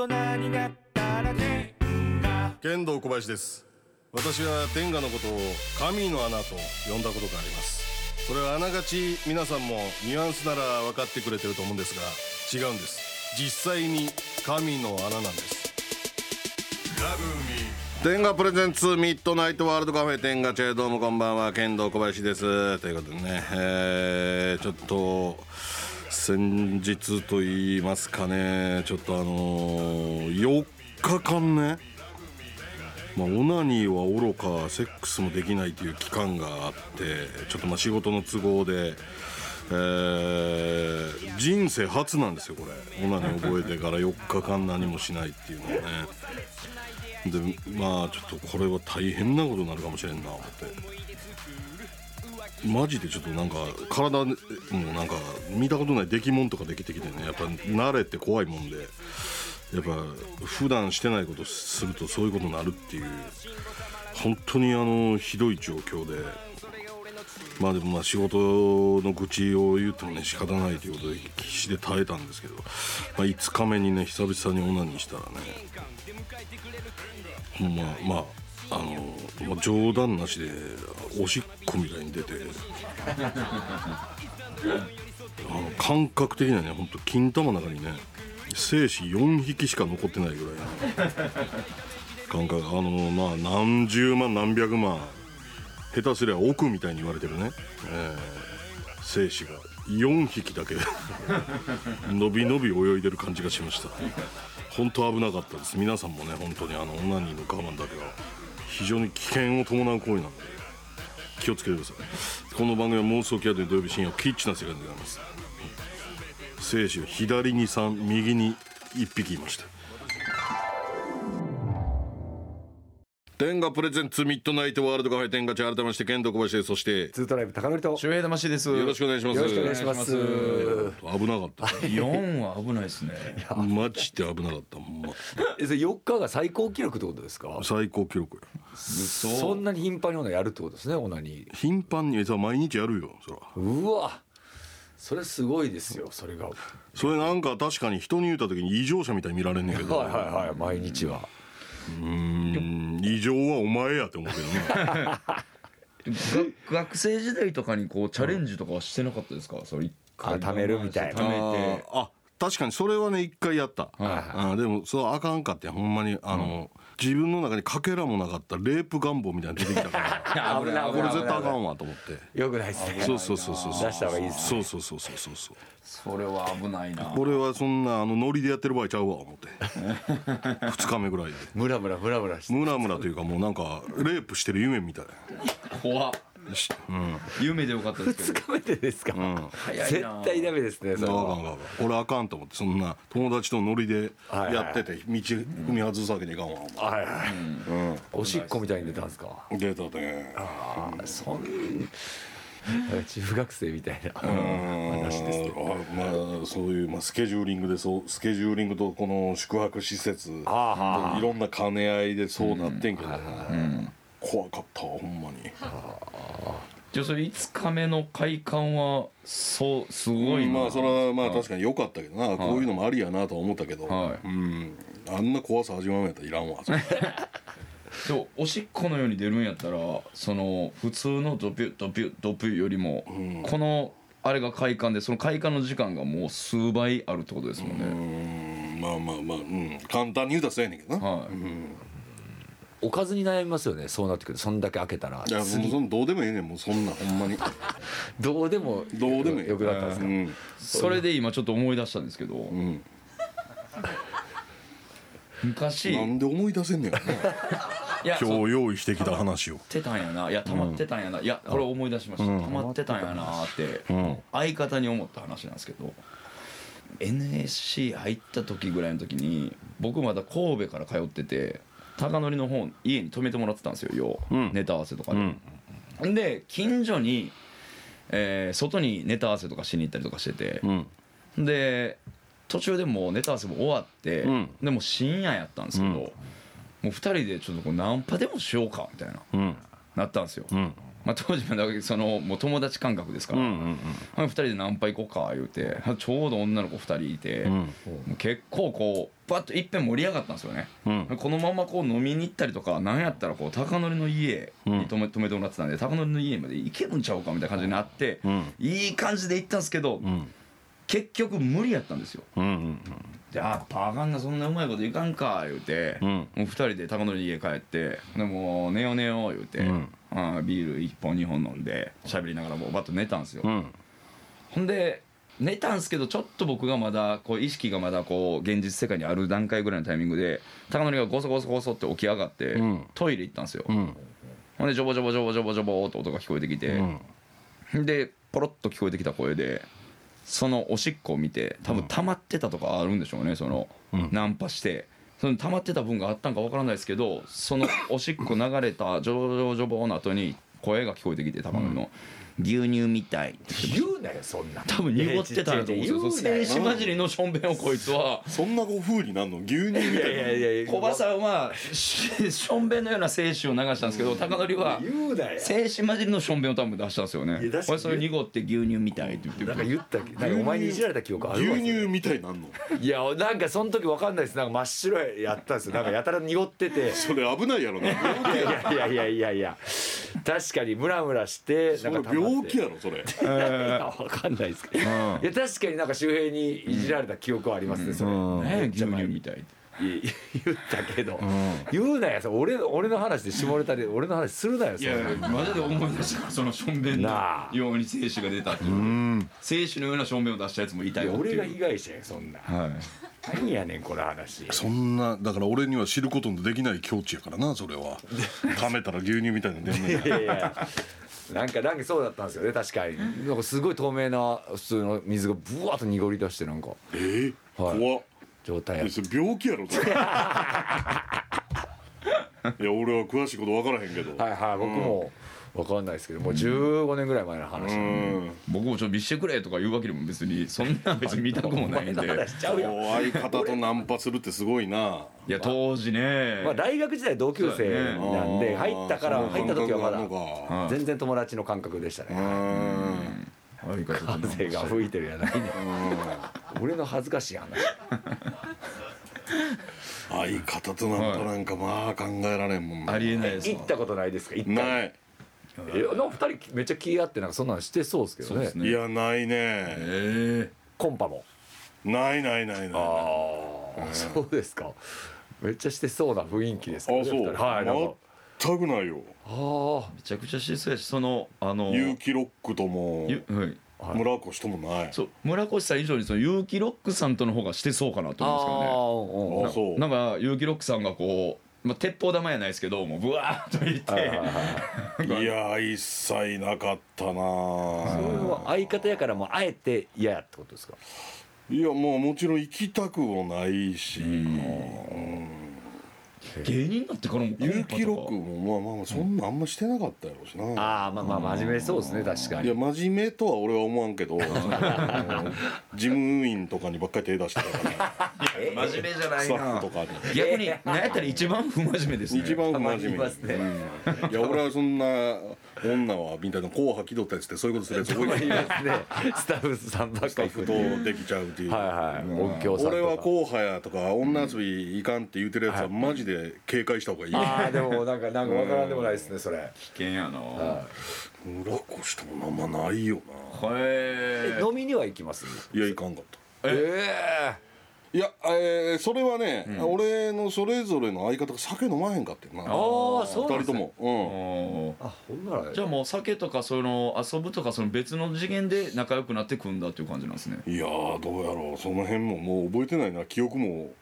人になったら天が剣道小林です。私は天下のことを神の穴と呼んだことがあります。それはあながち皆さんもニュアンスなら分かってくれてると思うんですが違うんです。実際に神の穴なんです。天下プレゼンツミッドナイトワールドカフェ天下チェどうもこんばんは。剣道小林です。ということでね、えー、ちょっと先日と言いますかね。ちょっとあの、4日間ね。ま、オナニーはおろかセックスもできないという期間があってちょっとまあ仕事の都合で、えー、人生初なんですよこれ。オナニー覚えてから4日間何もしないっていうのはね。でまあちょっとこれは大変なことになるかもしれんな思って。マジでちょっとなんか体もうなんか見たことない出来物とかできてきてね。やっぱ慣れて怖いもんで。やっぱ普段してないことするとそういうことになるっていう。本当にあのひどい状況で。まあでもまあ仕事の愚痴を言ってもね仕方ないということで必死で耐えたんですけど、まあ、5日目にね久々にオナニーしたらね。ほんままああの、まあ、冗談なしでおしっこみたいに出て。あの感覚的にはねほんと金玉の中にね精子4匹しか残ってないぐらい感覚。あのまあ何十万何百万下手すりゃ億みたいに言われてるね、えー、精子が。4匹だけ。伸び伸び泳いでる感じがしました。本当危なかったです。皆さんもね本当にあのオナニーの我慢だけは非常に危険を伴う行為なんで。気をつけてください。この番組は妄想キャド土曜日深夜キッチな世界でございます。精子左に3右に1匹いました。天下プレゼンツミッドナイトワールドカフェ天下地改めまして剣道小林です。そしてツートライブ高典と。周平魂です。よろしくお願いします。よろしくお願いします。危なかった。4は危ないですね。マジで危なかった。ほんまえそれ4日が最高記録ってことですか？最高記録やそんなに頻繁にオナやるってことですねオナに頻繁にさ毎日やるよそら。うわ。それすごいですよそれが。はいそれなんか確かに人に言うた時に異常者みたいに見られんねんけど。はいはい毎日はうーん異常はお前やって思うけどね。が学生時代とかにこうチャレンジとかはしてなかったですか？それ一回あ貯めるみたいな。貯めて。あ確かにそれはね一回やった、はあでもそうあかんかってほんまにあの、自分の中にかけらもなかったレープ願望みたいなの出てきたから 危ないこれ絶対あかんわと思ってよくないですねそうそうそうそうそう出した方がいいですそうそうそうそうそうそうそれは危ないな。俺はそんなあのノリでやってる場合ちゃうわ思って2日目ぐらいでムラムラムラムラしてムラムラというかもうなんかレイプしてる夢みたい怖っ。しうん。夢でよかったですけ2ど。日目でですか？早い絶な対ダメですねそれは。あかんあかんあかん俺あかんと思ってそんな友達とノリでやってて道踏み外すわけにいかんわはいはいおしっこみたいに出たんですか？出たね。ああそん中学生みたいな。うん。話ですけど。あまあそういう、まあ、スケジューリングでそうスケジューリングとこの宿泊施設いあろんな兼ね合いでそうなってんけど、怖かったわほんまに。じゃあそれ5日目の快感はそうすごいな。まあそれはまあ確かに良かったけどな、こういうのもありやなとは思ったけど、はい。うん。あんな怖さ味わうんやったらいらんわ。でもおしっこのように出るんやったらその普通のドピュドピュドピュよりも、このあれが快感でその快感の時間がもう数倍あるってことですもんうね。ん。まあまあまあ、うん、簡単に言うたらそうやねんけどな、はい。おかずに悩みますよね。そうなってくると。そんだけ開けたら。いやもうそんどうでもええねん。もうそんなほんまに。どうでもどうでもええ。よくなったんですか？うん。それで今ちょっと思い出したんですけど、うん。昔。なんで思い出せんねやそう今日用意してきた話を。溜まってたんやな。いや溜まってたんやな、いやこれ思い出しました、溜まってたんやなって、相方に思った話なんですけど。NSC 入った時ぐらいの時に僕まだ神戸から通ってて高則の方家に泊めてもらってたんですよ。よう、うん。ネタ合わせとかで、で近所に、えー外にネタ合わせとかしに行ったりとかしてて。う、ん。で途中でもうネタ合わせも終わって、うん。でも深夜やったんですけど、うん。もう2人でちょっとこうナンパでもしようかみたいなうん。なったんですよ、うんまあ、当時まだそのもう友達感覚ですから、うんうん2人でナンパ行こうか言うて。ちょうど女の子2人いて、結構こうバッといっぺん盛り上がったんですよね、うん。このままこう飲みに行ったりとかなんやったらこう高則の家に泊め泊めてもらってたんで高則の家まで行けるんちゃうかみたいな感じになって、うん。いい感じで行ったんですけど、うん。結局無理やったんですようんうんであパーカンがそんなうまいこといかんか言うて、うん。もう2人で高則の家帰ってでもう寝よう寝よう言うて、うん。あービール1本2本飲んで喋りながらもうバッと寝たんですよ、うん。ほんで寝たんすけどちょっと僕がまだこう意識がまだこう現実世界にある段階ぐらいのタイミングで高則がゴソゴソゴソって起き上がって、うん。トイレ行ったんですよ、うん。ほんでジョボジョボジョボジョボジョボって音が聞こえてきて、うん。でポロッと聞こえてきた声でそのおしっこを見て多分溜まってたとかあるんでしょうねその、うん。ナンパして。その溜まってた分があったんかわからないですけどそのおしっこ流れたジョボジョボジョボの後に声が聞こえてきて高則の、牛乳みたい」言うなよそんな多分濁ってたんやと思う。んですよその静止混じりのしょんべんをこいつは。そんなご風になんの？牛乳みたいいやいやいやいや小葉さんはししょんべんのような精子を流したんですけど高則は精子混じりのしょんべんを多分出したんですよね。いや出しこれそれ濁って牛乳みたいって言ってなんか言ったっけ？なんかお前にいじられた記憶あるわ牛乳みたいなんの？いやなんかその時わかんないです。なんか真っ白やったんですよ。なんかやたら濁ってて。それ危ないやろな。いやいやいやいや。いや確かにムラムラしてなんか溜まって病気やろそれ。いやわかんないですけど、いや確かになんか周平にいじられた記憶はありますねそれ、うん。ね牛乳みたい。ってい言ったけど、言うなよ俺俺の話で下ネタで俺の話するなよそいやれマジで思い出した。そのしょんべんのなあ。ように精子が出たっていう。精子のようなしょんべんを出したやつもいたよっていう。俺が被害者やそんな。はい。何やねんこの話。そんなだから俺には知ることのできない境地やからなそれは。溜めたら牛乳みたいなの出んねんいやいやなんかなんかそうだったんですよね確かに。なんかすごい透明な普通の水がブワーッと濁り出してなんか。えー、はい。怖っ。状態や。えそれ病気やろそれ。いや俺は詳しいこと分からへんけど。はいはい僕もわかんないですけどもう15年ぐらい前の話ん僕もちょっと見してくれとか言うわけでも別にそんな別に見たくもないんで。相方とナンパするってすごいな。いや当時ね。まあ大学時代同級生なんで入ったから入った時はまだか。全然友達の感覚でしたね。うん。相方とナンパ風が吹いてるやないね俺の恥ずかしい話。相方とナンパなんかまあ考えられんもんな。ありえないですわ。行ったことないですか？行った。ないえなんか二人めっちゃ気合ってなんかそんなのしてそうですけどね。ね。いやないね。えコンパも。ないないないないああそうですか。めっちゃしてそうな雰囲気ですけどねあそう。二人。はいなんか。全くないよ。あえめちゃくちゃしてそうやしそのあの結城ロックともゆはい。はい。村越ともない。そう村越さん以上にその結城ロックさんとの方がしてそうかなとあ思うんですけどね。ああそう。なんか結城ロックさんがこう、まあ、鉄砲玉やないですけどもうブワーッと言って、はいや一切なかったな。それは相方やからもうあえて嫌やってことですか？いやもうもちろん行きたくもないし芸人になってからもコン結パとか。城ロックもまあまあまあそんなあんましてなかったやろうしなああまあまあ真面目そうですね確かいやに真面目とは俺は思わんけど事務員とかにばっかり手出してたから。真面目じゃないスタッなフとかに。逆に何やったら一番不真面目ですね。一番不真面目ね。うん。いや俺はそんな女はみたいな硬派気取ったやつってそういうことするやつ多いいから。ますね。スタッフさんばっスタッフかり行くとできちゃうっていう、はいはい。音響さんとか。俺は硬派やとか女遊びいかんって言ってるやつはマジで警戒した方がいい、ああでもなんかなんかわからんでもないですねそれ。危険やな。村越ともあんまないよな。へえ飲みには行きます？いやいかんかった。え？いや、えーそれはね、俺のそれぞれの相方が酒飲まへんかってんな。ああそうなんですね。二人とも、うん、あほんなら。じゃあもう酒とかその遊ぶとかその別の次元で仲良くなって組んだっていう感じなんですね。いやーどうやろう。その辺ももう覚えてないな。記憶も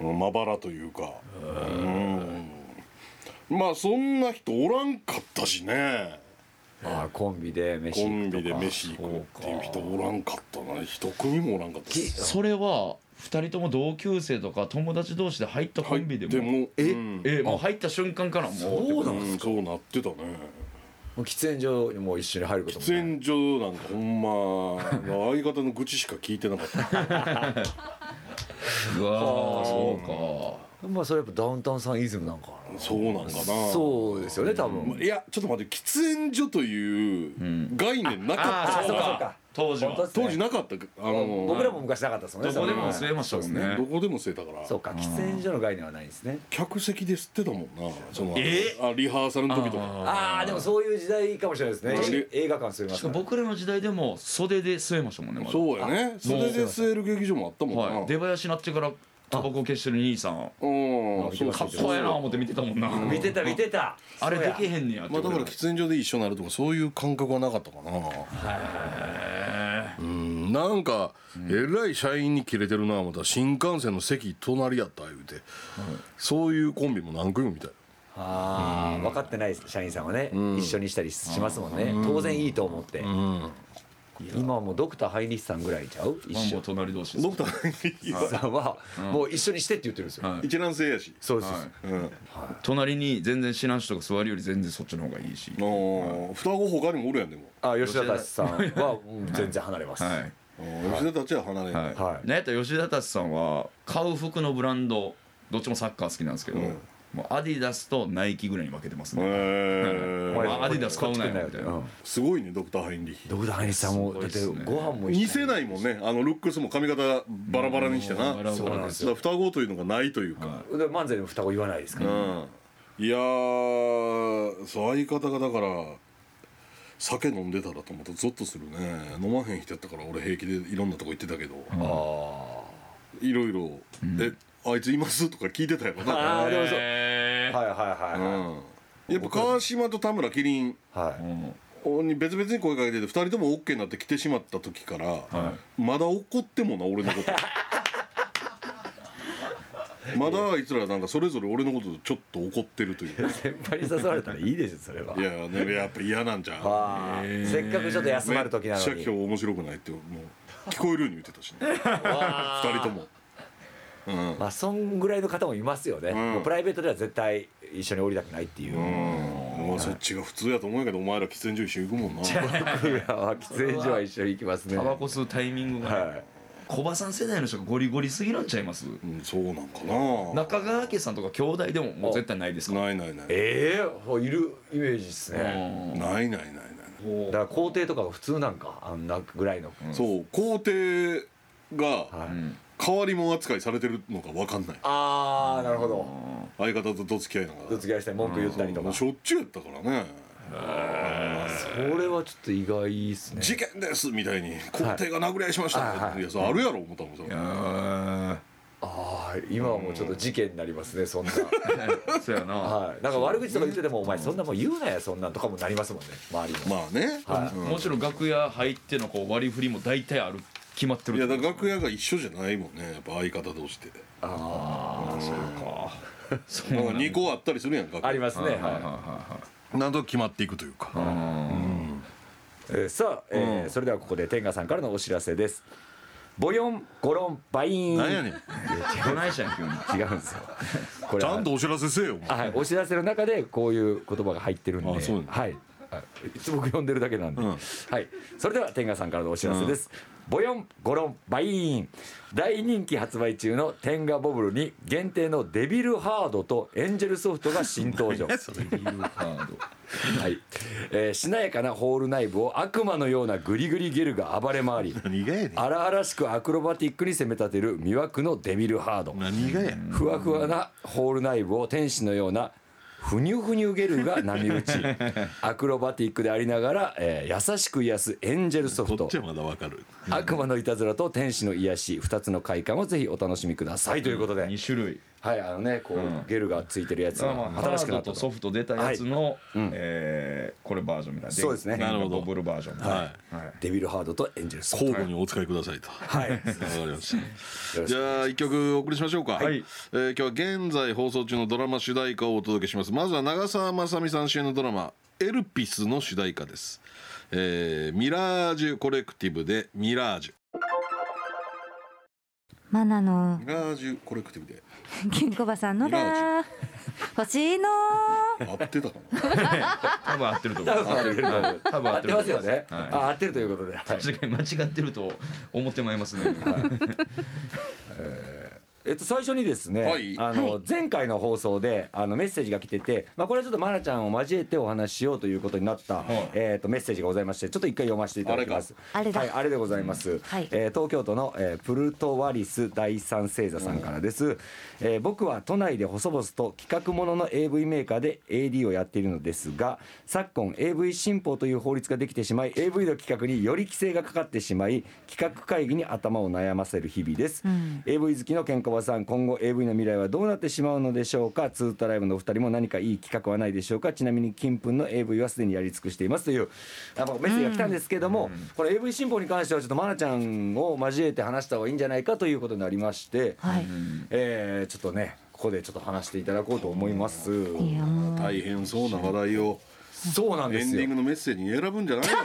まばらというか。うん。まあそんな人おらんかったしね。あーコンビで飯コ行くとか。ンビで飯行くっていう人おらんかったな。一組もおらんかったし。それは2人とも同級生とか友達同士で入ったコンビでも？でもえ？うん。えもう入った瞬間からもうそうなんうん。そうなってたね。もう喫煙所にも一緒に入ることも喫煙所なんかほんま相方の愚痴しか聞いてなかった うわーそうか。まあそれやっぱダウンタウンさんイズムなんかな。そうなんかな。そうですよね多分。いやちょっと待って喫煙所という概念なかった、あそうかそうか当時は。本当時なかったあの僕らも昔なかったですもんねどこでも吸えましたもんね。どこでも吸えたから。そうか喫煙所の概念はないですね。客席で吸ってたもんな。そのえあリハーサルの時とか。ああでもそういう時代かもしれないですね。映画館すみません僕らの時代でも袖で吸えましたもんねまだ。そうやね。それで吸える劇場もあったもんな、はい出囃子になってからタバコ消してる兄さん。うんそうかっこええな思って見てたもんな。見てた見てた。あれできへへんねやってまあだから喫煙所で一緒になるとかそういう感覚はなかったかな。うんなんかえらい社員にキレてるな思ったら新幹線の席隣やった言うて、そういうコンビも何組も見たよ。ああ分かってない社員さんはね。一緒にしたりしますもんね。当然いいと思って。今はもうドクターハイニッシさんぐらいちゃう？一緒。隣同士ドクターさんは。もう一緒にしてって言ってるんですよ。はい。一卵性やし、そうです。うん。隣に全然知らん人が座るより全然そっちの方がい。いしの双子他にもおるやんでも。あ吉田達さんはうん全然離れます。はい。うん吉田たちは離れんはい、はい。なんやったら吉田達さんは買う服のブランドどっちもサッカー好きなんですけど、うん。もうアディダスとナイキぐらいに分けてますね、へおー前まあアディダス買うなよみたいな。うん。すごいねドクターハインリヒ。ドクターハイニッシさんもだってご飯も似せないもんね。あのルックスも髪型バラバラにしてな。バラバラそうなんですよ。双子というのがないというか、で漫才でも双子言わないですから。うん。いやーそう相方がだから酒飲んでたらと思うとゾッとするね。飲まへん人やったから俺平気でいろんなとこ行ってたけど、あいろいろ「えあいついます?」とか聞いてたやろな、あーでもそう。はいはいはいはい。うん、やっぱ川島と田村麒麟はい。に別々に声かけてて2人とも OK になって来てしまった時から、まだ怒ってもな俺のこと まだあいつらなんかそれぞれ俺のことちょっと怒ってるという。か先輩に誘われたらいいでしょそれは。いやねやっぱ嫌なんじゃん。せっかくちょっと休まる時なのに。めっちゃ今日面白くないってもう聞こえるように言ってたしね。2人とも。うん。まあそんぐらいの方もいますよね、うプライベートでは絶対一緒に降りたくないっていう、もうそっちが普通やと思うんやけどお前ら喫煙所一緒に行くもんな。僕らは喫煙所は一緒に行きますね。タバコ吸うタイミングが、はい小バさん世代の人がゴリゴリすぎなんちゃいます？うんそうなんかな。中川家さんとか兄弟でももう絶対ないですか？ないないない。ええいるイメージですね、ないないないないだから校庭とかが普通なんかあんなぐらいの、そう皇帝がはい。うん変わり者扱いされてるのか分かんない。ああなるほど。相方とどつき合いながら。卒業して文句言ったりとか、もうしょっちゅうやったからねそれはちょっと意外ですね。事件ですみたいに皇帝が殴り合いしました。はいはい。いやそれあるやろ思ったもんそれ。あああ今はもうちょっと事件になりますねそんな。ー そうやな、はい。なんか悪口とか言ってても「お前そんなもん言うなやそんなん」とかもなりますもんね周りも。まあね。はい。うん。もちろん楽屋入ってのこう割り振りも大体ある決まってるいやだから楽屋が一緒じゃないもんねやっぱ相方同士であそうかそうなんか2個あったりするやん楽屋。あありますねはいはいはいははいなんと決まっていくというか。はいいえーさあえーそれではここで天賀さんからのお知らせです。ボヨンゴロンバイーン。なんやねん。どないしたんや急に。違うんですよ。これは。ちゃんとお知らせせえよはい、お知らせの中でこういう言葉が入ってるんで。はい。いつも僕読んでるだけなんで、うん。はい。それでは天賀さんからのお知らせです、ボヨンゴロンバイーン。大人気発売中の天賀ボブルに限定のデビルハードとエンジェルソフトが新登場。はい、えーしなやかなホール内部を悪魔のようなグリグリゲルが暴れ回り荒々しくアクロバティックに攻め立てる魅惑のデビルハード何がやふわふわなホール内部を天使のようなふにゅふにゅゲルが波打ち。アクロバティックでありながら、えー優しく癒すエンジェルソフト。こっちはまだわかる。悪魔のいたずらと天使の癒し2つの快感をぜひお楽しみください。ということで、2種類はいあのねこう、ゲルがついてるやつがまあハ新しくなったと。ードとソフト出たやつの、うんえーこれバージョンみたいなそうですね。電なるほど。ボブルバージョンはい。はい。デビルハードとエンジェルソフト。交互にお使いくださいと。はい。わかりました。じゃあ一曲お送りしましょうか、はい。えー今日は現在放送中のドラマ主題歌をお届けします。まずは長澤まさみさん主演のドラマ「エルピス」の主題歌です、えーミラージュコレクティブで「ミラージュ」マナのミラージュコレクティブで 金庫バさんのだ欲しいの合ってたかな。多分合ってると思う。多分合ってるはい多分合合ってるますよね、はい。あ合ってるということで、はい。確かに間違ってると思ってまいりますね、え っと、最初にですね、はい。あの、はい。前回の放送であのメッセージが来てて、まあ、これはちょっと愛菜ちゃんを交えてお話ししようということになった、えっとメッセージがございましてちょっと一回読ませていただきます。あれはい、あれでございます、はい。えー東京都の、えープルトワリス第三星座さんからです、えー僕は都内で細々と企画ものの AV メーカーで AD をやっているのですが昨今 AV 新法という法律ができてしまい AV の企画により規制がかかってしまい企画会議に頭を悩ませる日々です、ん。AV 好きのケンコバさん今後 AV の未来はどうなってしまうのでしょうか？ツータライブのお二人も何かいい企画はないでしょうか？ちなみに金粉の AV はすでにやり尽くしていますというあのメッセージが来たんですけども、これ AV 新法に関してはちょっと愛菜ちゃんを交えて話した方がいいんじゃないかということになりまして、はい。えーちょっとねここでちょっと話していただこうと思います。大変そうな話題をそうなんですよ。エンディングのメッセージに選ぶんじゃないよ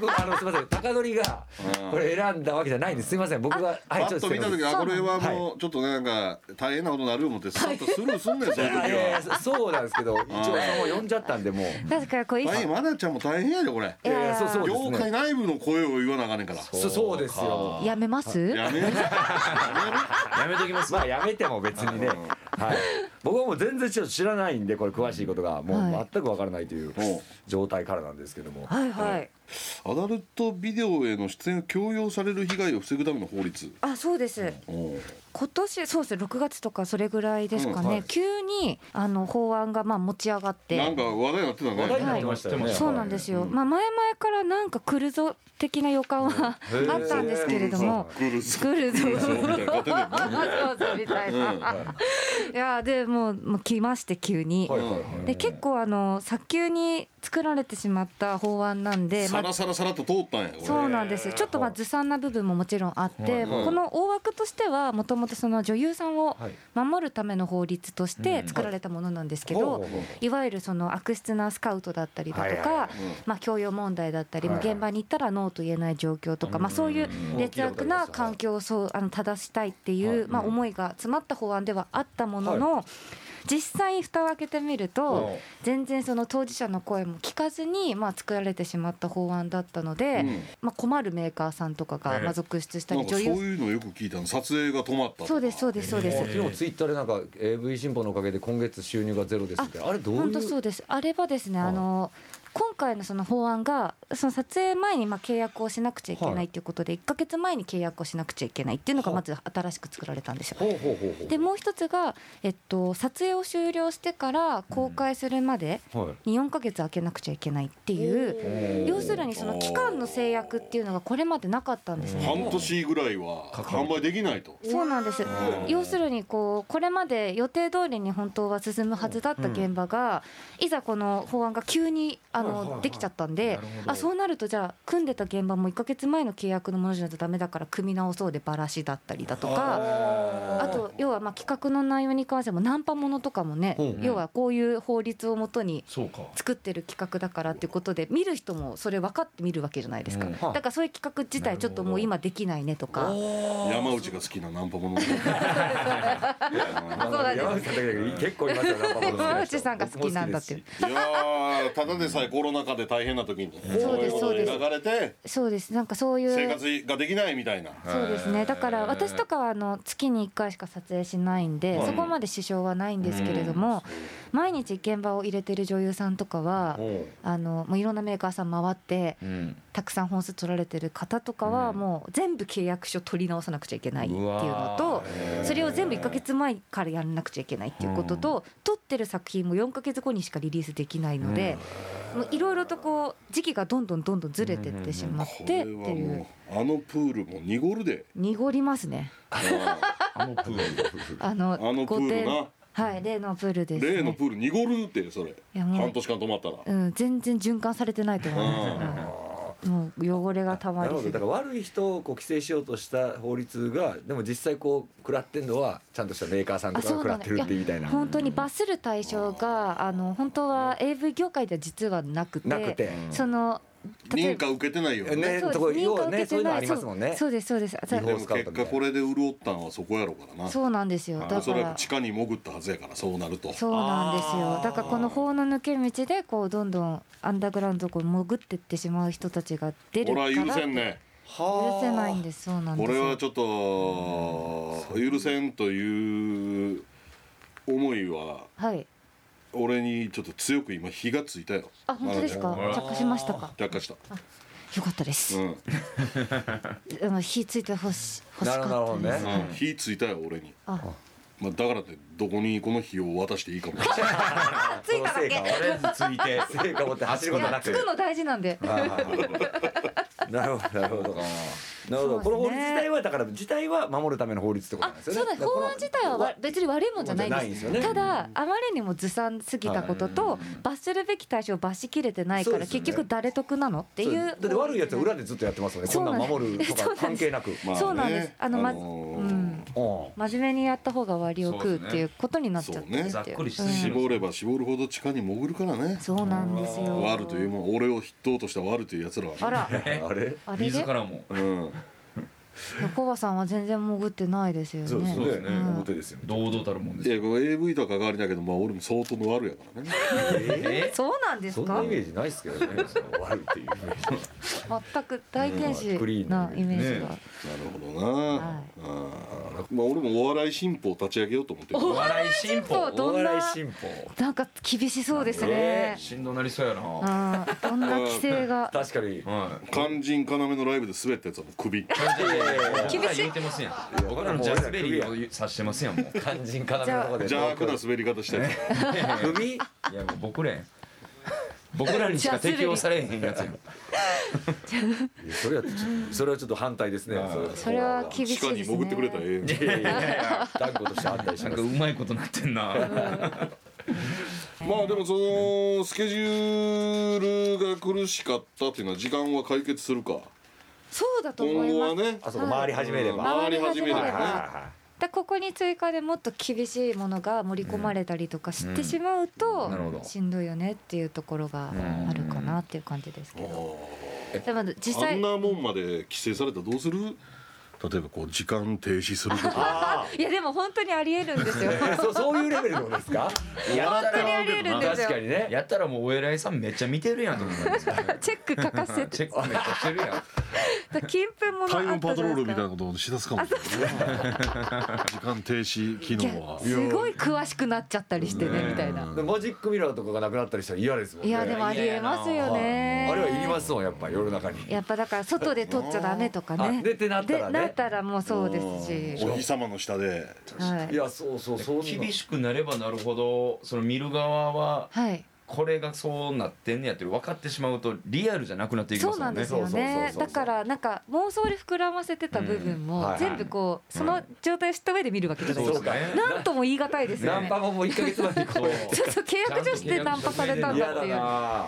僕あのすみません。高取がこれ選んだわけじゃないんです。すみません。僕がパッと見た時あこれははいもうちょっとなんか大変なことになる思ってさっとスルーすんねんそういう時はそうなんですけど一応その呼んじゃったんでもう。確かにこうい大変まなちゃんも大変やでこれ。いやそうそう業ね。界内部の声を言わなあかんねんから。そそうですよ。やめます？やめ やめときますまあやめても別にね、はい、僕はもう全然ちょっと知らないんでこれ詳しいことが。もうはい。全くわからないという状態からなんですけども、はいはいアダルトビデオへの出演を強要される被害を防ぐための法律。あそうです。おう。今年そうですね6月とかそれぐらいですかね、うんはい。急にあの法案がまあ持ち上がって。なんか話題になってたね。話題になってましたよね、そうなんですよ、まあ、前々からなんか来るぞ的な予感はあったんですけれども、来るぞ。来るぞ。みたいないやでもうもう来まして急に、はいはいはい。で結構あの早急に作られてしまった法案なんで、まあさらさらさらっと通ったんやそうなんです。よちょっとまあずさんな部分ももちろんあって、はい。この大枠としてはもともとその女優さんをはい。守るための法律として作られたものなんですけどい。わゆるその悪質なスカウトだったりだとかまあ教養問題だったり現場に行ったらノーと言えない状況とかまあそういう劣悪な環境をそうあの正したいっていうまあ思いが詰まった法案ではあったものの実際蓋を開けてみると全然その当事者の声も聞かずにまあ作られてしまった法案だったのでうん。まあ困るメーカーさんとかがまあ続出したなんかそういうのよく聞いたの撮影が止まったそうですそうですそうです。昨日ツイッターでなんか AV 新報のおかげで今月収入がゼロですって。あれどういう？本当そうです。あれはですね、はいあの今回のその法案がその撮影前にまあ契約をしなくちゃいけはないいっていうことで1か月前に契約をしなくちゃいけないっていうのがまず新しく作られたんですよ。ほうほうほうほう。でもう一つが、えっと、撮影を終了してから公開するまではい。に4か月空けなくちゃいけないっていう要するにその期間の制約っていうのがこれまでなかったんですね。半年ぐらいは販売できないと。そうなんです。要するにこうこれまで予定通りに本当は進むはずだった現場が、いざこの法案が急にあのできちゃったんであそうなるとじゃあ組んでた現場も1か月前の契約のものじゃないとダメだから組み直そうでバラシだったりだとかあと要はまあ企画の内容に関してもナンパものとかもね要はこういう法律をもとにそうか。作ってる企画だからっていうことで見る人もそれ分かって見るわけじゃないですか、だからそういう企画自体ちょっともう今できないねとか。山内が好きなナンパもの そうなんです。山内さんだけで結構いますよね山内さんが好きなんだっていう。いやーただでさえコロナ禍で大変な時にそうですいことが描かれてそうです。なんかそういう生活ができないみたいな。そうですね。だから私とかはあの月に1回しか撮影しないんで、そこまで支障はないんですけれども、毎日現場を入れてる女優さんとかは、あのもういろんなメーカーさん回って、たくさん本数取られてる方とかはもう全部契約書取り直さなくちゃいけないっていうのとそれを全部1か月前からやらなくちゃいけないっていうことと撮ってる作品も4か月後にしかリリースできないのでもういろいろとこう時期がどんどんどんどんずれてってしまっこてっていう。あのプールも濁るで。濁りますね。あのプールあのあのプールな。はい例のプールです、ね。例のプール濁るってそれ。半年間止まったら。うん全然循環されてないと思います。うんもう汚れがたまり。だから悪い人をこう規制しようとした法律がでも実際こう食らってんのはちゃんとしたメーカーさんとかが食らってるってみたいな本当に罰する対象があの本当は AV 業界では実はなくてなくて。その認可受けてないよね。ねそうです。とこ要は認可受けてない。ねそういうのありますもんね。そうですそうです。でも結果これで潤ったのはそこやろうからな。そうなんですよ。だおそから。らく地下に潜ったはずやからそうなると。そうなんですよ。だからこの法の抜け道でこうどんどんアンダーグラウンドをこう潜ってってしまう人たちが出るほからら許せんね。許せないんです。そうなんですこれはちょっと許せんという思いははい俺にちょっと強く今火がついたよ。あ本当ですか？着火しましたか？着火した。よかったです、うん、あの火ついてほし欲しかったです、なるほうん。火ついたよ俺に、あ。まあ、だからってどこにこの火を渡していいかも。ついただけ。ついて成果を持って走ることなく。つくの大事なんで。なるほどなるほど。なるほど、この法律自体はだから自体は守るための法律ってことなあんですよね。そうだ法案自体はわ別に悪いもんじゃないんです。でね。ただあまりにもずさんすぎたことと罰するべき対象を罰しきれてないから、結局誰得なのっていう。だって悪いやつは裏でずっとやってますよね。こんなん守るとか関係なく。そうなんです。あのまうん。真面目にやった方が割を食うっていうことになっちゃってるっていう。そうざっくりしすう絞れば絞るほど地下に潜るからね。そうなんですよ。悪というもん俺を筆頭とした悪というやつらはね。あら。あれ？あれで？自らも。うん横川さんは全然潜ってないですよね。そうですね。表ですよ。堂々たるもんです。いやこれ AV とは関わりだけどまあ俺も相当の悪やからね。え そうなんですか？そんなイメージないですけどね。悪いっていうイメージ。全く大天使ななイメージが、なるほどな、はいまあ俺もお笑い新報立ち上げようと思ってる。お笑い進歩どんなお笑い新報。なんか厳しそうですね、しんどなりそうやな。どんな規制が。確かに。はい。肝心要のライブで滑ったやつはもう首僕ら言うてますやん。僕らのジャズベリーを指して。ますやんもう肝心要のとこで邪悪な滑り方したやつ首いやもう僕らやん。僕らにしか適用されへんやつやん。いやそれはちょそれはちょっと反対ですね。それは厳し地下にいですね。潜ってくれたらええ。いやいやいや断固として反対しなんかますうまいことなってんな。まあでもそのスケジュールが苦しかったっていうのは時間は解決するかそうだと今思います。後はね。あそこ回り始めれば。回り始めれば。ね回り始めれば。でここに追加でもっと厳しいものが盛り込まれたりとかしてしまうと、しんどいよねっていうところがあるかなっていう感じですけど、でも実あ際んなもんまで規制されたらどうする？例えばこう時間停止するとか。あ いやでも本当にありえるんですよ。あそうそういうレベルのですか？本当にありえるんですよ。確かにね。やったらもうお偉いさんめっちゃ見てるやんと思うんですよ。チェック欠かせて。チェックめっちゃしてるやん。金粉ものタイあったムパトロールみたいなことをしだすかもしれないね時間停止機能は。すごい詳しくなっちゃったりしてねみたいな。でマジックミラーとかがなくなったりしたら嫌ですもんね。いやでもありえますよね。あれはいりますもんやっぱ夜中に。やっぱだから外で撮っちゃダメとかね。あでってなったらねたらもうそうですし。お日様の下で。はい。いやそうそうそんな厳しくなればなるほどその見る側ははい。これがそうなってんねやって分かってしまうとリアルじゃなくなっていきますもね。そうんなんですよね。だからなんか妄想で膨らませてた部分うんも全部こうその状態を知った上で見るわけじゃないですか。なんとも言い難いですよね。ナンパももう1ヶ月前にこう。ちょっと契約書してナンパされたんだっていう。な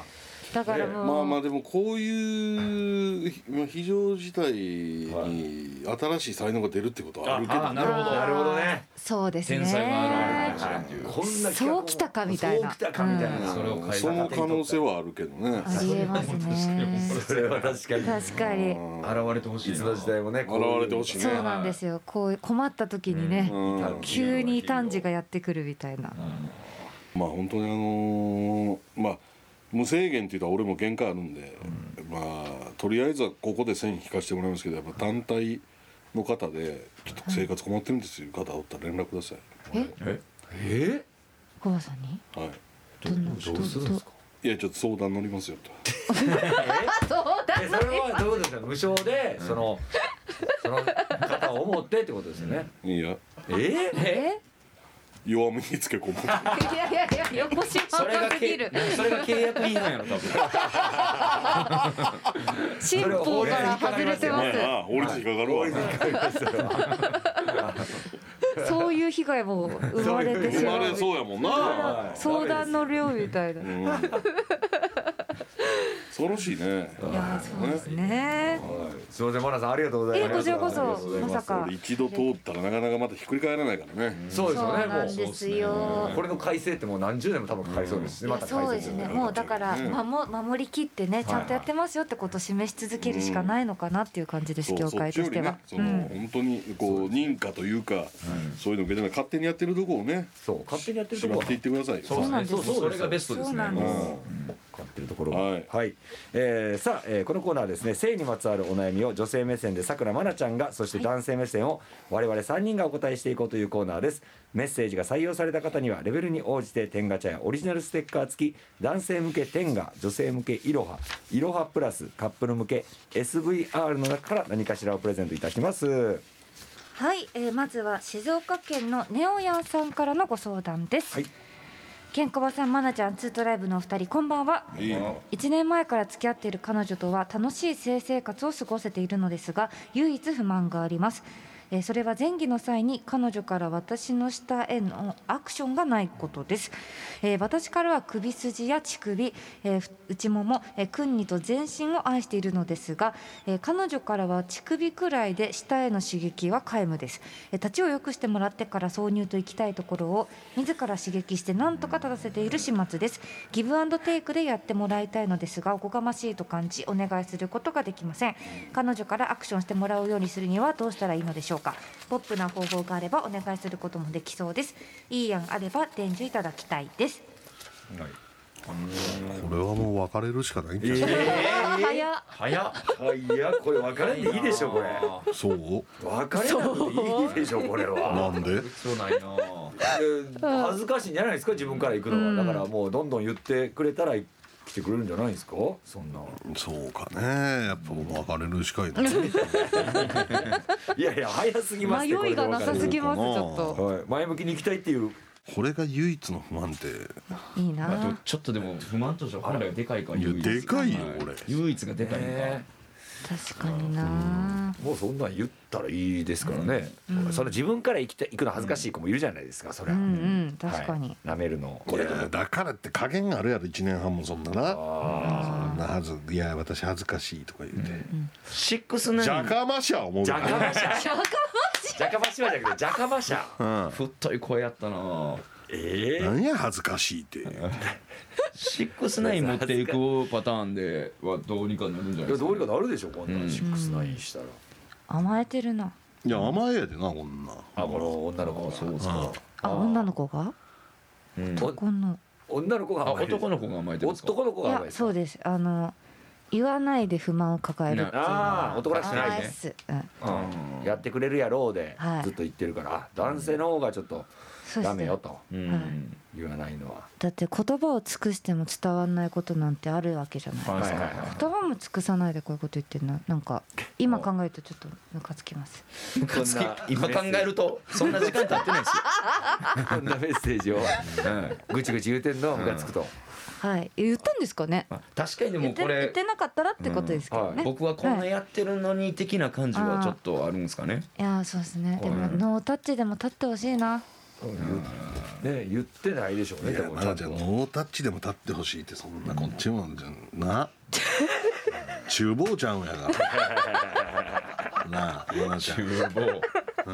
だからもう。まあまあでもこういうひまあ非常事態に新しい才能が出るってことはあるけどあなるほどなるほどね。そうですね。天才が現れるかもしれんっていう。こんな企画そうきたかみたいな。そうきたかみたいな、うん。それを変えその可能性はあるけどね。ありえますね。それは確かに。確かに。現れてほしいな。いつの時代もね現れてほしいね。そうなんですよ。こう困った時にねうん。急に短時がやってくるみたいな。まあ本当にあのーまあ無制限って言ったら俺も限界あるんで、まあとりあえずはここで線引かせてもらいますけどやっぱ団体の方でちょっと生活困ってるんですよ。いう方おったら連絡ください。え？え？え？小川さんに？はい。どんなどうするんですかいやちょっと相談乗りますよと。あそうだえそれはどういうことですか？無償でそのその方を思ってってことですよね。いや。え？え？弱みにつけ込む いやいやいや横島それがけすぎる。それが契約違反やろ多分。新法から外れてままああ法律にかかるわ。す そういう被害も生まれてし生ままうれそうやもんな。相談の量みたいな。いうん恐ろしいね。やそうですね。すみませんマナさんありがとうございますえこちらこそありがとうございまさか。俺一度通ったらなかなかまたひっくり返らないからね。そうですよねそうなんもですよ。うこれの改正ってもう何十年も多分かかりそうですしいやまた改正そうですね。もうだからうん。守守りきってねちゃんとやってますよってことを示し続けるしかないのかなっていう感じですそう業そっちより界としてはねその本当にこう認可というかそういうの受けてない勝手にやってるとこをねそう勝手にやってるとこっていってくださいよ。そうなんですそれがベストですねそうなんですうん勝ってるところがはい。えーさあ、えーこのコーナーはですね性にまつわるお悩みを女性目線でさくらまなちゃんがそして男性目線を我々3人がお答えしていこうというコーナーです。メッセージが採用された方にはレベルに応じて天ガチャやオリジナルステッカー付き男性向け天ガ女性向けいろはいろはプラスカップル向け SVR の中から何かしらをプレゼントいたします。はい、えーまずは静岡県のネオヤンさんからのご相談です、はいケンコバさん、マナちゃん、ツートライブのお二人、こんばんは。いいの？1年前から付き合っている彼女とは楽しい性生活を過ごせているのですが唯一不満があります、えそれは前戯の際に彼女から私の下へのアクションがないことです、え私からは首筋や乳首、え内もも、えー、訓にと全身を愛しているのですが、え彼女からは乳首くらいで下への刺激は皆無です、え立ちを良くしてもらってから挿入と行きたいところを自ら刺激して何とか立たせている始末です。ギブアンドテイクでやってもらいたいのですがおこがましいと感じお願いすることができません。彼女からアクションしてもらうようにするにはどうしたらいいのでしょうかポップな方法があればお願いすることもできそうです。いい案あれば伝授いただきたいです。これはもう別れるしかないんじゃない、早っ。早っ。いやこれ別れんでいいでしょこれ。そう？別れなくていいでしょこれは。なんで？そうないなえー恥ずかしいんじゃないですか自分から行くのは、だからもうどんどん言ってくれたら来てくれるんじゃないですか？そんな。そうかね。やっぱもう別れるしかいない。いやいや早すぎます迷いがなさすぎますちょっと。はい、前向きに行きたいっていう。これが唯一の不満って。いいな。ちょっとでも不満としては本来はでかいからいや唯一でかいよはこれ。唯一がでかいのか。ね確かにな。もうそんなん言ったらいいですからね、その自分から行きたい行くの恥ずかしい子もいるじゃないですかそれは、うんうん確かに、はい、舐めるの。これだからって加減があるやろ1年半もそんなな。そんなはず。いや私恥ずかしいとか言うて、シックスナインじゃかましゃ思うじゃかましゃじゃかましはじゃなくてじゃかましゃうん。太い声やったな。ええ何や恥ずかしいって シックスナイン 持っていくパターンではどうにかなるんじゃないいやですかどうにかなるでしょこんなシックスナインしたら、甘えてるな。いや甘えやでなこんなあこの女の子が。そうですか。あ女の子が？うん。おこの。女の子があ甘える。男の子が甘えてる男の子いやが甘える。そうです。あの言わないで不満を抱えるっていう。のはああ男らしくないね。うん。うん。やってくれるやろうではい。ずっと言ってるから、あ男性の方がちょっとそうですダメよと。うん言わないのは、だって言葉を尽くしても伝わらないことなんてあるわけじゃない。はいはいはい言葉も尽くさないでこういうこと言ってるのはなんか今考えるとちょっとムカつきます。ムカつき。今考えるとそんな時間経ってないですよ。こんなメッセージを、ぐちぐち言うてんのムカつくと、はい。言ったんですかね？まあ確かにで言って言っもこれてなかったらってことですけどね、僕はこんなやってるのに的な感じはちょっとあるんですかね。いやーそうですね。でもはいノータッチでも立ってほしいなね言ってないでしょうねいやでも。まだじゃあノータッチでも立ってほしいってそんなこっちもじゃな。厨房ちゃうんやから。なあまなちゃん。厨房。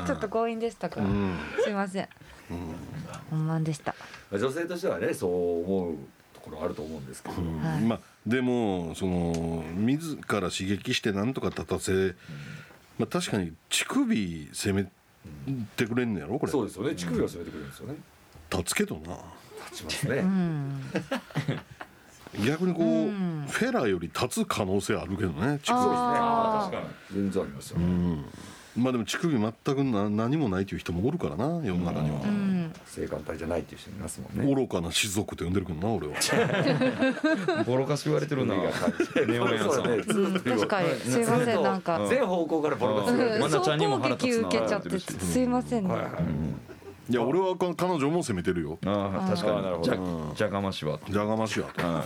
ちょっと強引でしたか、うん。すいません。本番でした。女性としてはねそう思うところあると思うんですけど、はい。まあでもその自ら刺激してなんとか立たせ、まあ、確かに乳首攻めてくれん。のやろこれそうですよね乳首が攻めてくれるん。ですよね立つけどな立ちますね、逆にこう、うん。フェラーより立つ可能性あるけどね乳首ああ確かに全然ありますよね、うん。まあでも乳首全くな何もないという人もおるからな世の中には、うん。性感帯じゃないっていう人いますもんね。愚かな士族と呼んでるけどな俺は。ボロカス言われてるな。ネオヤンさん。確かに。すいませんなんか。全方向からボロカスうん。マナちゃんにも総攻撃受けちゃってすいませんね、はいはい。いや俺はか彼女も責めてるよ。ああ確かあーなるほどにじゃがましは。じゃがましやと。も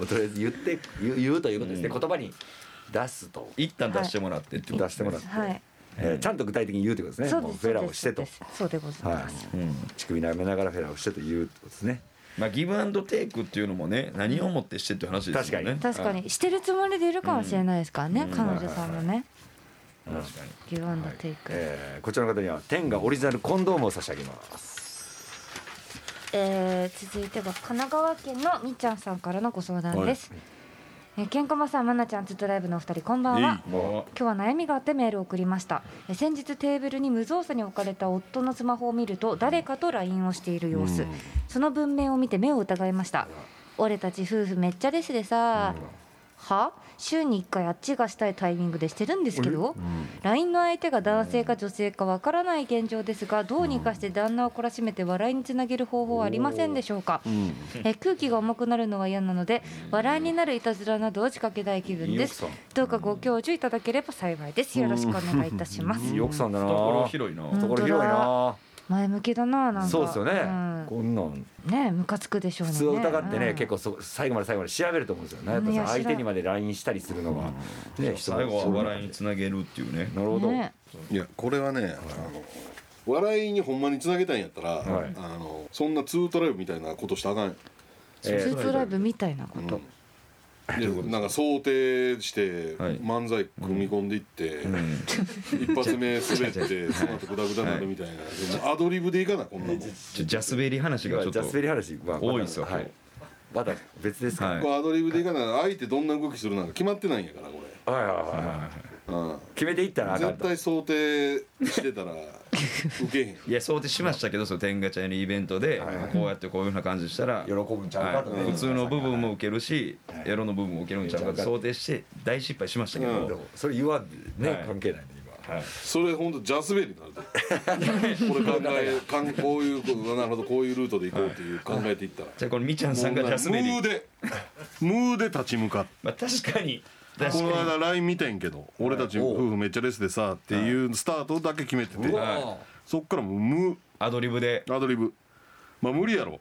う とりあえず言って言う言うということですね、言葉に出すと。一旦出してもらってって出してもらって、はい。えーちゃんと具体的に言うということですね。フェラをしてと。そうでございはい。ます、うん。乳首舐めながらフェラをしてというってことですね。まあギブアンドテイクっていうのもね何をもってしてっていう話ですよね。確かに。してるつもりでいるかもしれないですからね、彼女さんもね、確かにギブアンドテイク、えーこちらの方には天がオリジナルコンドームを差し上げます。えー続いては神奈川県のみっちゃんさんからのご相談です、えーケンさん、まなちゃん、ツットライブのお二人、こんばんは。今日は悩みがあってメールを送りました。えー先日テーブルに無造作に置かれた夫のスマホを見ると、誰かと LINE をしている様子。その文面を見て目を疑いました。俺たち夫婦めっちゃですでさ。は？週に1回あっちがしたいタイミングでしてるんですけど、LINE の相手が男性か女性かわからない現状ですがどうにかして旦那を懲らしめて笑いにつなげる方法はありませんでしょうか、え空気が重くなるのは嫌なので笑いになるいたずらなどを仕掛けたい気分です。いい奥どうかご教授いただければ幸いです。よろしくお願いいたします。いい奥さんだな。懐広いな、ん懐広いな前向きだななんか。そうですよね、ん。こんなん。ねムカつくでしょうね。普通疑ってね、うん。結構そ最後まで最後まで調べると思うんですよ。ねやっぱいやさ相手にまで LINE したりするのが、ね人最後は笑いにつなげるっていうね。なるほど、ね。いやこれはね、あの笑いにほんまにつなげたいんやったら、はい。あのそんなツートライブみたいなことしたらあかんよ。えースーツライブみたいなこと、でなんか想定してはい。漫才組み込んでいって、一発目滑ってその後グダグダになるみたいな、でもアドリブでいかなこんなもん、ジャスベリー話がちょっと。ジャスベリー話は多いですよはい。まだ別ですか、アドリブでいかな相手どんな動きするなんか決まってないんやからこれ、はい、はいはいはい。うん、決めていったらあかん絶と対想定してたら受けへん。いや想定しましたけどその天ガチャのイベントではいはいこうやってこういうふうな感じしたら喜ぶんちゃうかとね、はい普通の部分も受けるしエロの部分も受けるんちゃうかって想定して大失敗しましたけうん。でどもそれ言わんでね、はい。関係ないね今。はい。それほんとジャスベリーになるで。これ考え かんこういうことなるほどこういうルートで行こうっていう考えていったら、じゃあこれみちゃんさんがジャスベリー。ムーで。ムーで立ち向かってまあ確かに。確このか間 LINE 見てんけど「俺たち夫婦めっちゃレスでさ」っていうスタートだけ決めててそっからもう無にアドリブで。アドリブ。まあ無理やろ。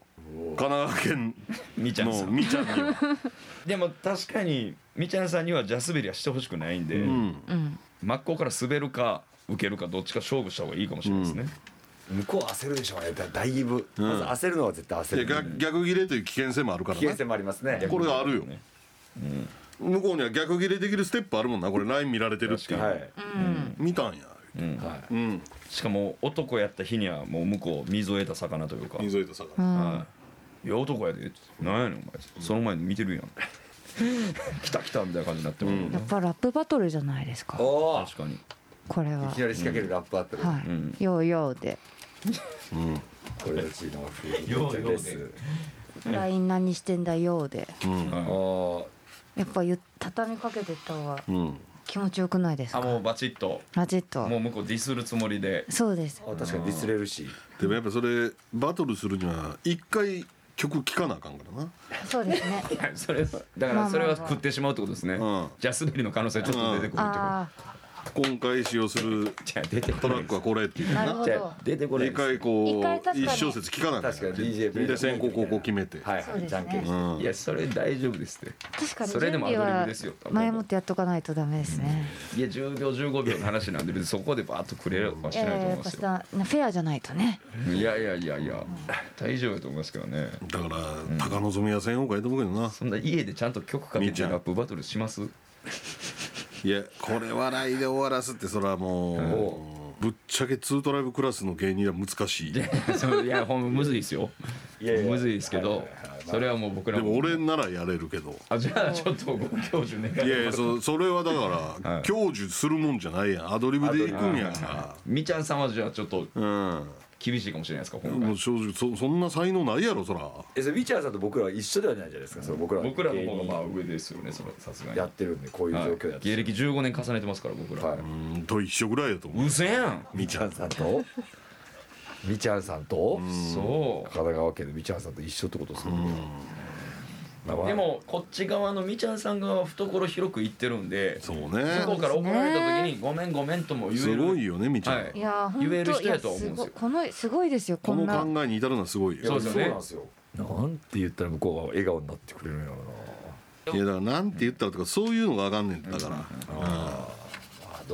神奈川県みちゃんさん。のみちゃんには でも確かにみちゃんさんにはジャスベリーはしてほしくないんで、うん。うん真っ向から滑るか受けるかどっちか勝負した方がいいかもしれないですね、向こう焦るでしょうね。だだいぶ、まず焦るのは絶対焦る。で逆逆切れという危険性もあるからな。危険性もありますね。これがあるよ。ね向こうには逆切れできるステップあるもんな これ LINE 見られてるっていう、はい、見たんや。うん。はい。うん。しかも男やった日にはもう向こう水を得た魚というか、水井とさはい、いや男やでなんやねん。お前その前に見てるやん。来た来たみたいな感じになっても、うん。やっぱラップバトルじゃないですか。確かに。これは。いきなり仕掛けるラップアップル、はい、うん。ヨーヨーで。これうちのようようで。です、LINE 何してんだよーで。うん。はいおやっぱゆ畳みかけてった方がうん。気持ちよくないですか？あもうバチッと。ラジットもう向こうディスるつもりで。そうですあ確かにディスれるし。でもやっぱそれバトルするには一回曲聴かなあかんからな。そうですね。それだからそれは食ってしまうってことですね、うん。じゃあ滑りの可能性ちょっと出てくるってこと、あ今回使用するトラックはこれっていう。なあなるほ出てこない一回こ一回う確かに。一小節聴かなあかん確かに DJ プレイで先行後攻決めて。はいはい、そうですね。じゃんけんいやそれ大丈夫ですって。確かにそれでもアドリブですよ。前もってやっとかないとダメですね。いや10秒15秒の話なんで別にそこでバーッとくれはしないと思いますよ。さフェアじゃないとね。いやいやいやいや。大丈夫だと思いますけどね。だから高望みはせん方がいいと思うけどな。そんな家でちゃんと曲かけみーちゃんてラップバトルします？いやこれ笑いで終わらすってそれはもうぶっちゃけツートライブクラスの芸人は難しい。で そういやほんまむずいですよ。いやいや。むずいですけどそれはもう僕らも。俺ならやれるけど。あじゃあちょっとご教授願いいやいやそそれはだかはい。ら享受するもんじゃないやん。アドリブでいくんやか。みちゃんさんはじゃあちょっと。らうん厳しいかもしれないですか今もう回正直そそんな才能ないやろそら。えそれウィチャーさんと僕らは一緒ではないじゃないですかそれ僕ら。は僕らの方がまあ上ですよねそれさすがに。やってるんでこういう状はい況やって芸歴15年重ねてますから僕ら。はい。うんと一緒ぐらいやと思う。うせやん。みちゃんさんと？みちゃんさんと？そう。神奈川県のみちゃんさんと一緒ってことですよねでもこっち側のみちゃんさん側は懐広く言ってるんでそう向ねこうから怒られた時に「ごめんごめん」とも言える。すごいよねみちゃん、はい。いや言える人やとはい思うんですよ。すごいこのすごいですよここのんな考えに至るのはすごいよ。そうですよね。なんですよ。なんて言ったら向こうが笑顔になってくれるんやろいやだからなんて言ったらとかそういうのがあかんねんだから、なあドリブル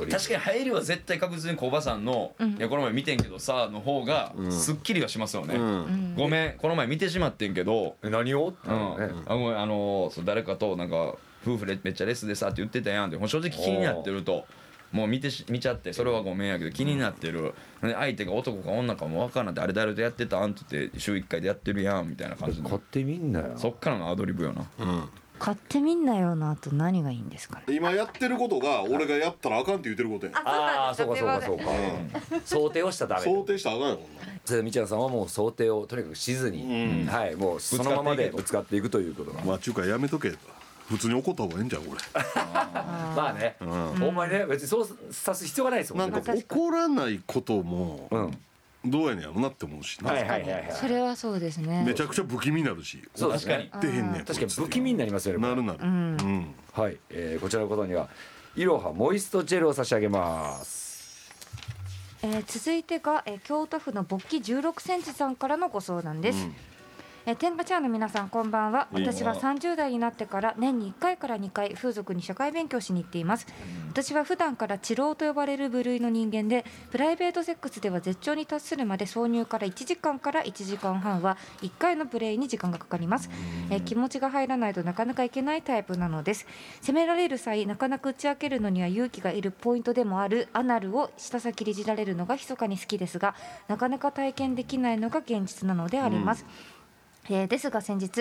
確かに入りは絶対確実に小葉さんの「いやこの前見てんけどさ」の方がすっきりはしますよね、うん。うん。ごめんこの前見てしまってんけどえ何を？ってうん、なるね。あごめんあのそう誰かとなんか夫婦でめっちゃレスでさって言ってたやんってもう正直気になってるともう見てし見ちゃってそれはごめんやけど気になってる。で相手が男か女かも分からんってあれ誰とやってたんって言って週1回でやってるやんみたいな感じで買ってみんなよ。そっからのアドリブよな。うん買ってみんなよの後何がいいんですかね？今やってることが俺がやったらあかんって言ってることや。んああそうかそうか。そうか想定をしたらダメ想定したらあかんよそれで道枝さんはもう想定をとにかくしずに、うん。はいもうそのままでぶつかっていくということが。まあ中華やめとけ普通に怒った方がええんじゃんこ まあね、ほんまにね別にそうさす必要がないですもんねれなんか怒らないこともうんどうやねんやろなって思うしなはいはいはいはい。それはそうですね。めちゃくちゃ不気味になるしそうですね。怒ってへんねん確かに不気味になりますよねなるなる。うん。はい、えーこちらのことにはいろはモイストジェルを差し上げます。えー続いてが、えー京都府の勃起16センチさんからのご相談です、えー天下チャーの皆さんこんばんは。私は30代になってから年に1回から2回風俗に社会勉強しに行っています。私は普段から治療と呼ばれる部類の人間でプライベートセックスでは絶頂に達するまで挿入から1時間から1時間半は1回のプレイに時間がかかります、えー気持ちが入らないとなかなかいけないタイプなのです。責められる際なかなか打ち明けるのには勇気がいるポイントでもあるアナルを舌先でいじられるのが密かに好きですがなかなか体験できないのが現実なのであります、えーですが先日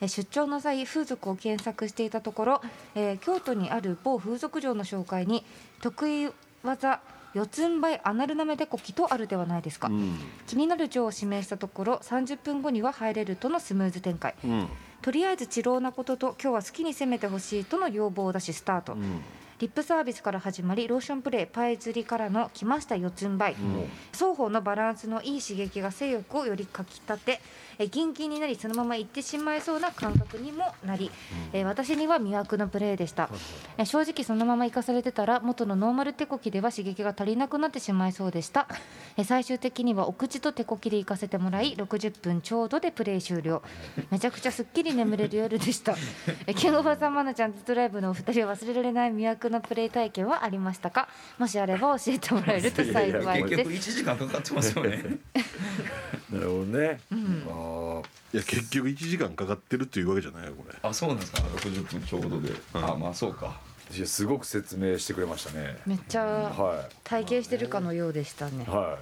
えー出張の際風俗を検索していたところ、えー京都にある某風俗場の紹介に得意技四つん這いアナルなめでこきとあるではないですか、気になる錠を指名したところ30分後には入れるとのスムーズ展開、うん。とりあえず治療なことと今日は好きに攻めてほしいとの要望を出しスタート、リップサービスから始まりローションプレイパイ釣りからの来ました四つん這い、双方のバランスのいい刺激が性欲をよりかきたてえギンギンになりそのまま行ってしまいそうな感覚にもなり、え私には魅惑のプレイでした、え正直そのまま生かされてたら元のノーマル手こきでは刺激が足りなくなってしまいそうでした。え最終的にはお口と手こきで行かせてもらい60分ちょうどでプレイ終了。めちゃくちゃすっきり眠れる夜でした。えキングおばさんマナちゃんズドライブのお二人は忘れられない魅惑のプレイ体験はありましたか？もしあれば教えてもらえると幸い結局です1時間かかってますよね。なるほどね、あいや結局1時間かかってるっていうわけじゃないよこれ。あそうなんですか？60分ちょうどで、あまあそうか。ーいやすごく説明してくれましたね。めっちゃは体験してるかのようでしたね。い。は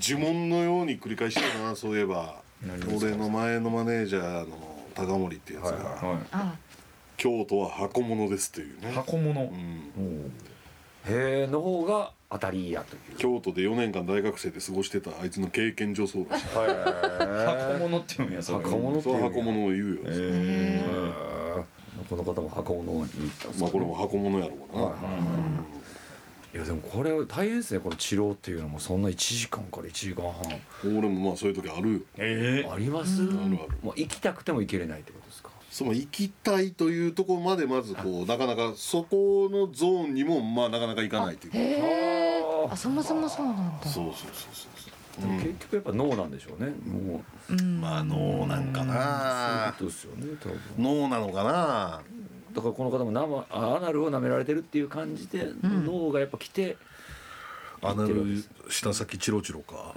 呪文のように繰り返してるなそういえば。俺の前のマネージャーの高森っていうやつが、はあ京都は箱物ですっていうね。い、箱物、うん、いへえの方が当たりやという。京都で4年間大学生で過ごしてたあいつの経験上そうだし。箱物っていうんやそれ。箱物っていう箱物を言うよ、えこの方も箱物に行ったんですかまあこれも箱物やろうな、はいはいい。やでもこれ大変ですねこの治療っていうのもそんな1時間から1時間半。俺もまあそういう時あるよ。えあります、あるある。もう行きたくても行けれないってこその行きたいというところまでまずこうなかなかそこのゾーンにもまあなかなか行かないという。かへえあそもそもそうなんだ。そうそうそうそうでも結局やっぱ脳なんでしょうね。もううん。まあ脳なんかな。そういうことですよね多分。脳なのかな。だからこの方も生あアナルを舐められてるっていう感じで、脳がやっぱ来てアナル下先チロチロか。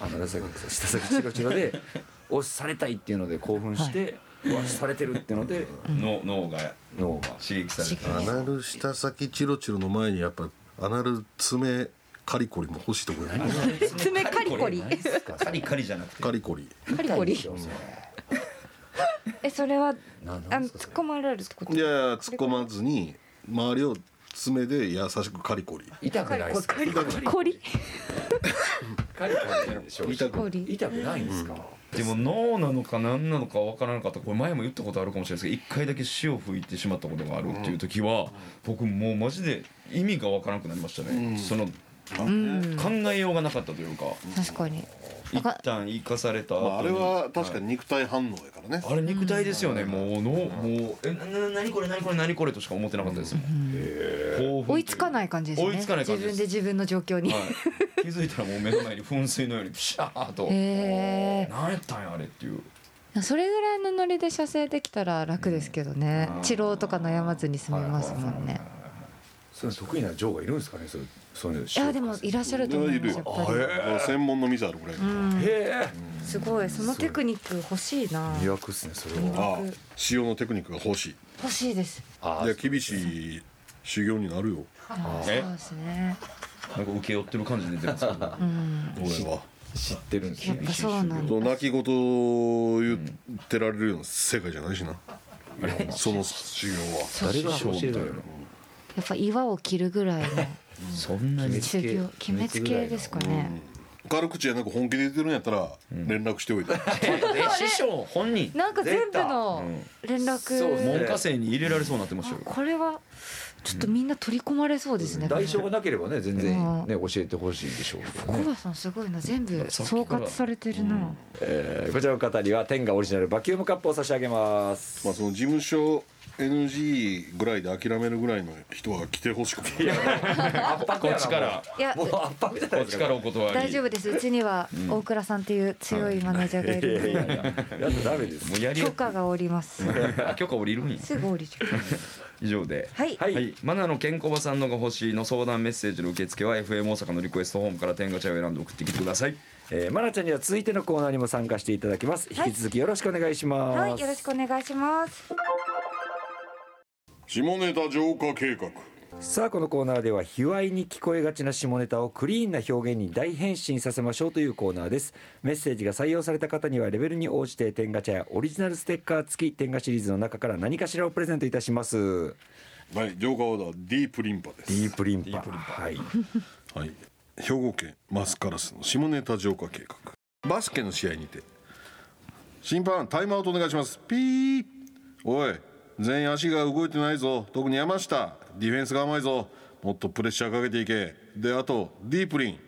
アナル先下先チロチロで 押されたいっていうので興奮して、うわされてるってので脳脳が脳が。刺激されて。アナル下先チロチロの前にやっぱアナル爪カリコリも欲しいとこやね。爪カリコリ？カリカリじゃなくて。カリコリ。カリコリ？えそれはなあの突っ込まれるってこと？いや突っ込まずに周りを爪で優しくカリコリ。痛くないですか？カリコリ。痛くないんですか、でも脳なのか何なのか分からなかった。これ前も言ったことあるかもしれないですけど一回だけ潮吹いてしまったことがあるっていう時は僕もうマジで意味が分からなくなりましたね、そのうん。考えようがなかったというか。確かに一旦生かされた後に、まあ、あれは確かに肉体反応やからね、あれ肉体ですよね、もうのもうえなな何これ何これ何これとしか思ってなかったですもん、興奮追いつかない感じですね。追いつかない感じです。自分で自分の状況に、はい、気づいたらもう目の前に噴水のようにピシャーと。へ何やったんやあれっていう。えそれぐらいのノリで射精できたら楽ですけどね。治療とか悩まずに済みますもんね。そういう得意なジョーがいるんですかねそうそういやでもいらっしゃると思いますやっぱり。専門の店あるぐらい、うん。へえすごいそのテクニック欲しいな。魅すねそれは。のテクニックが欲しい。欲しいです。あいや厳しい修行になるよ。え？そうですね。なんか受け負ってる感じ出てますけど。うん。俺は。知ってるんですよやっぱそうなん泣き言を言ってられるような世界じゃないしな。その修行は。誰が教えたのやっぱ岩を切るぐらいのそんなに。鬼滅系ですかね。軽口じゃなく本気で言ってるんやったら連絡しておいて、え師匠本人。なんか全部の連絡そうですね門下生に入れられそうになってましたよこれはちょっとみんな取り込まれそうですね代償がなければね全然ね教えてほしいでしょうけどさんすごいな全部総括されてるな、えーこちらの方には天下オリジナルバキュームカップを差し上げます。まあその事務所 NG ぐらいで諦めるぐらいの人は来てほしくない。圧迫こっちから。いやもう圧迫じゃないですかこっちからお断り。大丈夫です。うちには大倉さんっていう強いマネージャーがいるやったダメです。もうやり許可が下ります。あ許可降りるんや。すぐ降りちゃう以上で。はい、はい。はい、マナのケンコバさんのが欲しいの相談メッセージの受付は FM 大阪のリクエストホームから天ガチャを選んで送ってきてください。えー、マナちゃんには続いてのコーナーにも参加していただきます。引き続きよろしくお願いします、はい、よろしくお願いします下ネタ浄化計画。さあこのコーナーでは卑猥に聞こえがちな下ネタをクリーンな表現に大変身させましょうというコーナーです。メッセージが採用された方にはレベルに応じて天ガチャやオリジナルステッカー付き天ガシリーズの中から何かしらをプレゼントいたします。はい浄化オーダーディープリンパです。ディープリンパ。はいはい、兵庫県マスカラスの下ネタ浄化計画。バスケの試合にて。審判タイムアウトお願いします。ピー。おい全員足が動いてないぞ。特に山下。ディフェンスが甘いぞ。もっとプレッシャーかけていけ。であとディープリン。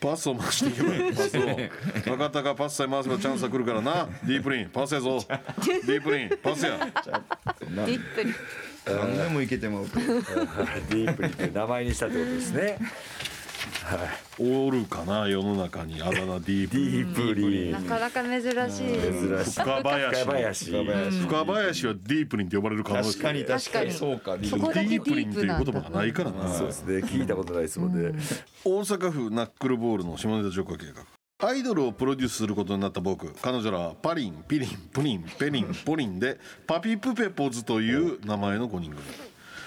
パスを回していけばいい。パスを。分かったかパスさえ回せばチャンスは来るからな。ディープリン。パスやぞ。ディープリン。パスや。ディップリ何でもいけてまうディープリンという名前にしたってことですねおるかな世の中にあだ名ディープデリンィープリンなかなか珍しい。珍しい深林。深林。深林はディープリンって呼ばれる可能性。確かに確かに。そうか。そこだけディディープリンっていう言葉がないからな。そうですね。聞いたことないですもんね、大阪府ナックルボールの下ネタ浄化計画。アイドルをプロデュースすることになった僕。彼女らはパリンピリンプリンペリンポリンでパピプペポズという名前の5人組